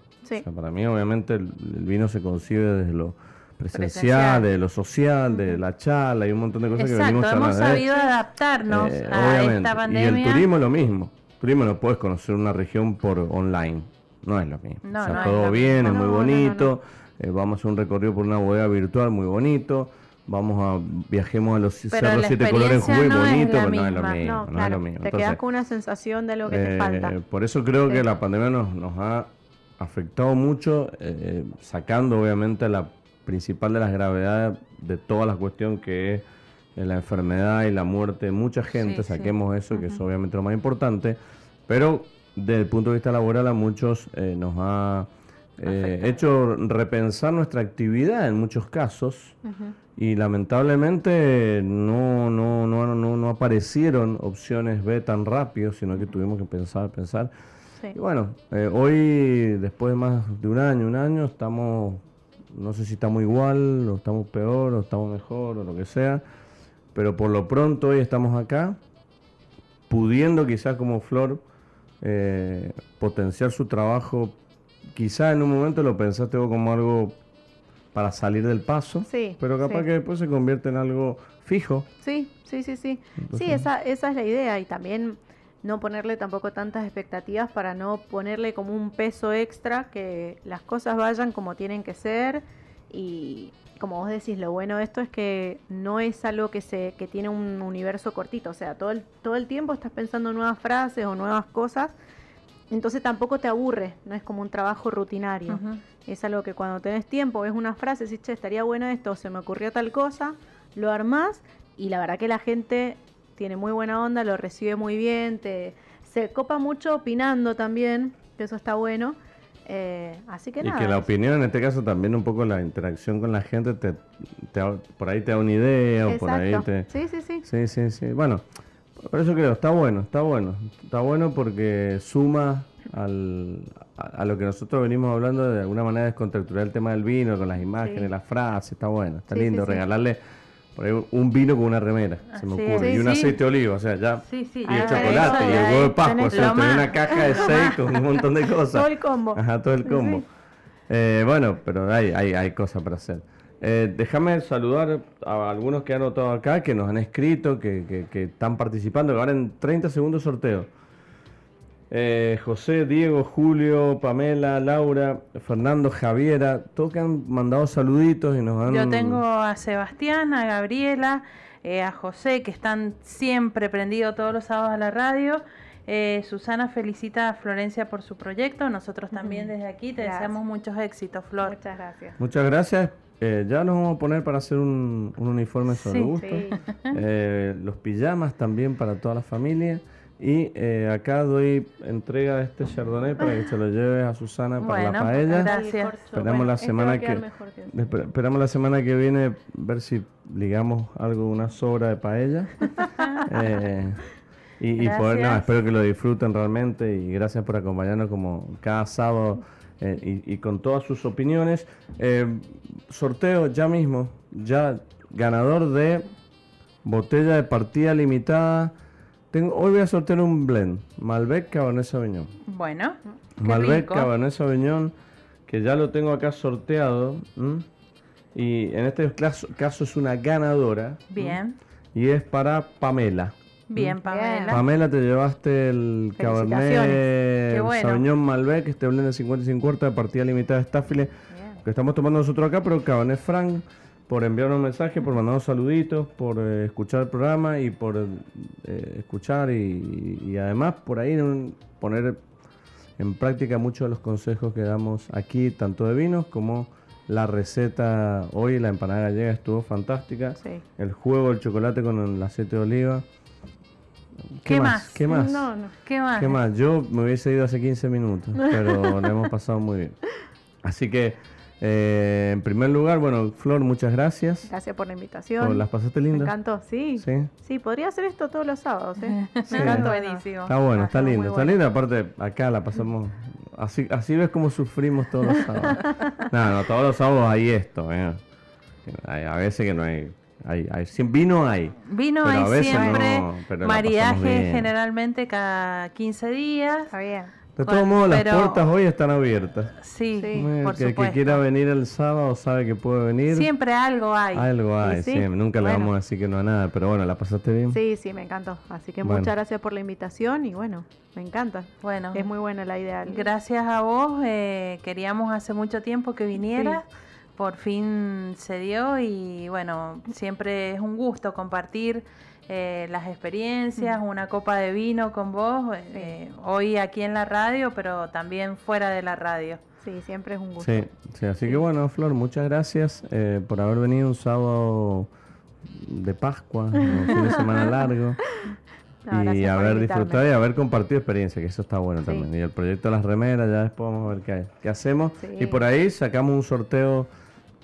para mí obviamente el, el, vino se concibe desde lo presencial, de lo social, de la charla y un montón de cosas que venimos hemos sabido adaptarnos eh, a esta pandemia. Y el turismo es lo mismo. El turismo no puedes conocer una región por online. No es lo mismo. o sea, todo bien, es muy bonito. Eh, vamos a hacer un recorrido por una bodega virtual muy bonito. Vamos a viajemos a los cerros siete colores muy bonito, pero no es lo mismo. No, es lo mismo. Te quedas con una sensación de lo que te eh, falta. Por eso creo que la pandemia nos, nos ha afectado mucho, sacando obviamente la principal de las gravedades de toda la cuestión que es eh, la enfermedad y la muerte de mucha gente, saquemos eso, que es obviamente lo más importante, pero desde el punto de vista laboral a muchos eh, nos ha eh, hecho repensar nuestra actividad en muchos casos y lamentablemente no, no, no, no, no aparecieron opciones B tan rápido, sino que tuvimos que pensar, pensar. Y bueno, hoy, después de más de un año, un año, estamos no sé si estamos igual, o estamos peor, o estamos mejor, o lo que sea. Pero por lo pronto hoy estamos acá, pudiendo quizás como Flor eh, potenciar su trabajo. Quizá en un momento lo pensaste vos como algo para salir del paso, Sí, pero capaz sí. que después se convierte en algo fijo. Sí, sí, sí, sí. Entonces- Sí, esa, esa es la idea y también no ponerle tampoco tantas expectativas para no ponerle como un peso extra, que las cosas vayan como tienen que ser. Y como vos decís, lo bueno de esto es que no es algo que se que tiene un universo cortito, o sea, todo el, todo el tiempo estás pensando nuevas frases o nuevas cosas, entonces tampoco te aburre, no es como un trabajo rutinario. Es algo que cuando tenés tiempo, ves una frase, decís, che, estaría bueno esto, se me ocurrió tal cosa, lo armás y la verdad que la gente tiene muy buena onda, lo recibe muy bien, te, se copa mucho opinando también, que eso está bueno. Eh, así que y nada. que la opinión, en este caso, también un poco la interacción con la gente, te, te por ahí te da una idea, o por ahí te... Sí, sí, sí. Sí, sí, sí. Bueno, por eso creo, está bueno, está bueno. Está bueno porque suma al, a, a lo que nosotros venimos hablando de alguna manera descontracturar el tema del vino, con las imágenes, Sí. las frases, está bueno, está Sí, lindo. sí. regalarle por ahí un vino con una remera, se me Así ocurre, es. y un aceite de oliva, o sea, ya... Sí, sí. Y Ah, el eso chocolate, y el huevo de Pascua, o sea, una caja de seis con un montón de cosas. Todo el combo. Ajá, todo el combo. Eh, bueno, pero hay, hay, hay cosas para hacer. Eh, déjame saludar a algunos que han anotado acá, que nos han escrito, que, que- que están participando, que ahora en 30 segundos sorteo. Eh, José, Diego, Julio, Pamela, Laura, Fernando, Javiera, todos que han mandado saluditos y nos han... Yo tengo a Sebastián, a Gabriela, eh, a José, que están siempre prendidos todos los sábados a la radio. Eh, Susana felicita a Florencia por su proyecto. Nosotros también desde aquí te Gracias. deseamos muchos éxitos, Flor. Muchas gracias. Muchas gracias. Eh, ya nos vamos a poner para hacer un, un uniforme sobre Sí. gusto. Sí. Eh, los pijamas también para toda la familia. Y eh, acá doy entrega de este chardonnay para que se lo lleve a Susana para la paella. gracias. Esperamos la semana que- mejor que- Esper- Esperamos la semana que viene ver si ligamos algo, una sobra de paella. Eh, y, y poder, no, espero que lo disfruten realmente y gracias por acompañarnos como cada sábado eh, y, y con todas sus opiniones. Eh, sorteo ya mismo, ya ganador de botella de partida limitada. Tengo, hoy voy a sortear un blend, Malbec Cabernet Sauvignon. Bueno, Malbec rico. Cabernet Sauvignon, que ya lo tengo acá sorteado. ¿m? Y en este caso, caso es una ganadora. ¿m? Bien, Y es para Pamela. bien, Pamela. Pamela, te llevaste el. Cabernet bueno. Sauvignon Malbec, este blend de 50 y 50 de partida limitada de Bien. que estamos tomando nosotros acá, pero Cabernet Franc, por enviarnos un mensaje, por mandarnos saluditos, por eh, escuchar el programa y por eh, escuchar y, y además por ahí un- poner en práctica muchos de los consejos que damos aquí, tanto de vinos como la receta hoy, la empanada gallega estuvo fantástica. Sí. El juego, el chocolate con el aceite de oliva. ¿Qué más? ¿Qué más? No, no. ¿Qué más? ¿Qué más? Yo me hubiese ido hace 15 minutos, pero lo hemos pasado muy bien. Así que, eh, en primer lugar, bueno, Flor, muchas gracias. Gracias por la Oh, invitación. ¿Las pasaste Me lindas? encantó, sí. Sí. Sí, podría hacer esto todos los sábados, ¿eh? Me Sí. encantó. Buenísimo. Está bueno, está muy lindo, está bueno. lindo. Aparte, acá la pasamos. Así, así ves cómo sufrimos todos los sábados. no, no, todos los sábados hay esto. eh. Hay, a veces que no hay. hay, hay vino hay. Vino Pero a hay veces siempre, no, maridaje generalmente cada 15 días. Está bien. De Con- todos modos, las puertas hoy están abiertas. Sí, Sí. Por que el que supuesto. quiera venir el sábado sabe que puede venir. Siempre algo hay. Algo hay, sí. siempre. Nunca le Bueno. vamos a decir que no a nada, pero bueno, ¿la pasaste bien? Sí, sí, me encantó. Así que Bueno. muchas gracias por la invitación y bueno, me encanta. Bueno, Es muy buena la idea. gracias a vos. eh, queríamos hace mucho tiempo que vinieras. Por fin se dio y bueno, siempre es un gusto compartir eh, las experiencias, una copa de vino con vos, eh, hoy aquí en la radio, pero también fuera de la radio. Sí, siempre es un gusto. Sí, sí, así que bueno, Flor, muchas gracias eh, por haber venido un sábado de Pascua, un fin de semana largo. No, y haber disfrutado y haber compartido experiencia, que eso está bueno Sí. también. Y el proyecto de las remeras, ya después vamos a ver qué, qué hacemos. Sí. Y por ahí sacamos un sorteo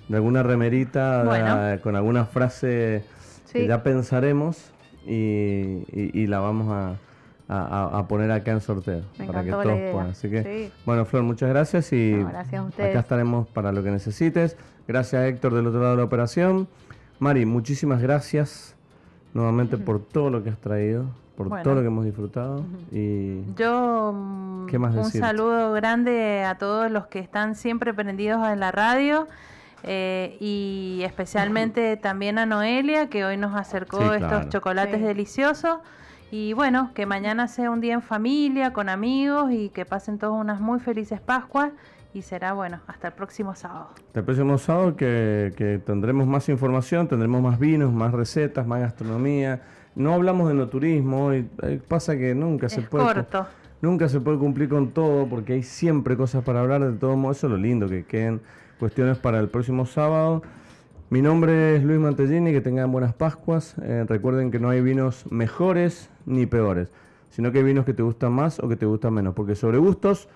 de alguna remerita de- Bueno. con alguna frase que ya pensaremos y, y- y la vamos a, a- poner acá en sorteo Me para que todos puedan. Así que, Sí. bueno, Flor, muchas gracias y No, gracias a ustedes. acá estaremos para lo que necesites. Gracias, Héctor, del otro lado de la operación. Mari, muchísimas gracias nuevamente por todo lo que has traído, por Bueno. todo lo que hemos disfrutado. Y Yo mm, ¿Qué más un decirte? saludo grande a todos los que están siempre prendidos en la radio. Eh, y especialmente también a Noelia, que hoy nos acercó estos chocolates deliciosos. Y bueno, que mañana sea un día en familia, con amigos y que pasen todos unas muy felices Pascuas. Y será bueno, hasta el próximo sábado. Hasta el próximo sábado que, tendremos más información, tendremos más vinos, más recetas, más gastronomía. No hablamos de no turismo, y eh, pasa que nunca se puede... Corto. Nunca se puede cumplir con todo porque hay siempre cosas para hablar. De todo modo, eso es lo lindo, que queden cuestiones para el próximo sábado. Mi nombre es Luis Mantellini, que tengan buenas Pascuas. Eh, recuerden que no hay vinos mejores ni peores, sino que hay vinos que te gustan más o que te gustan menos, porque sobre gustos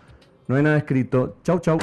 no hay nada escrito. Chau, chau.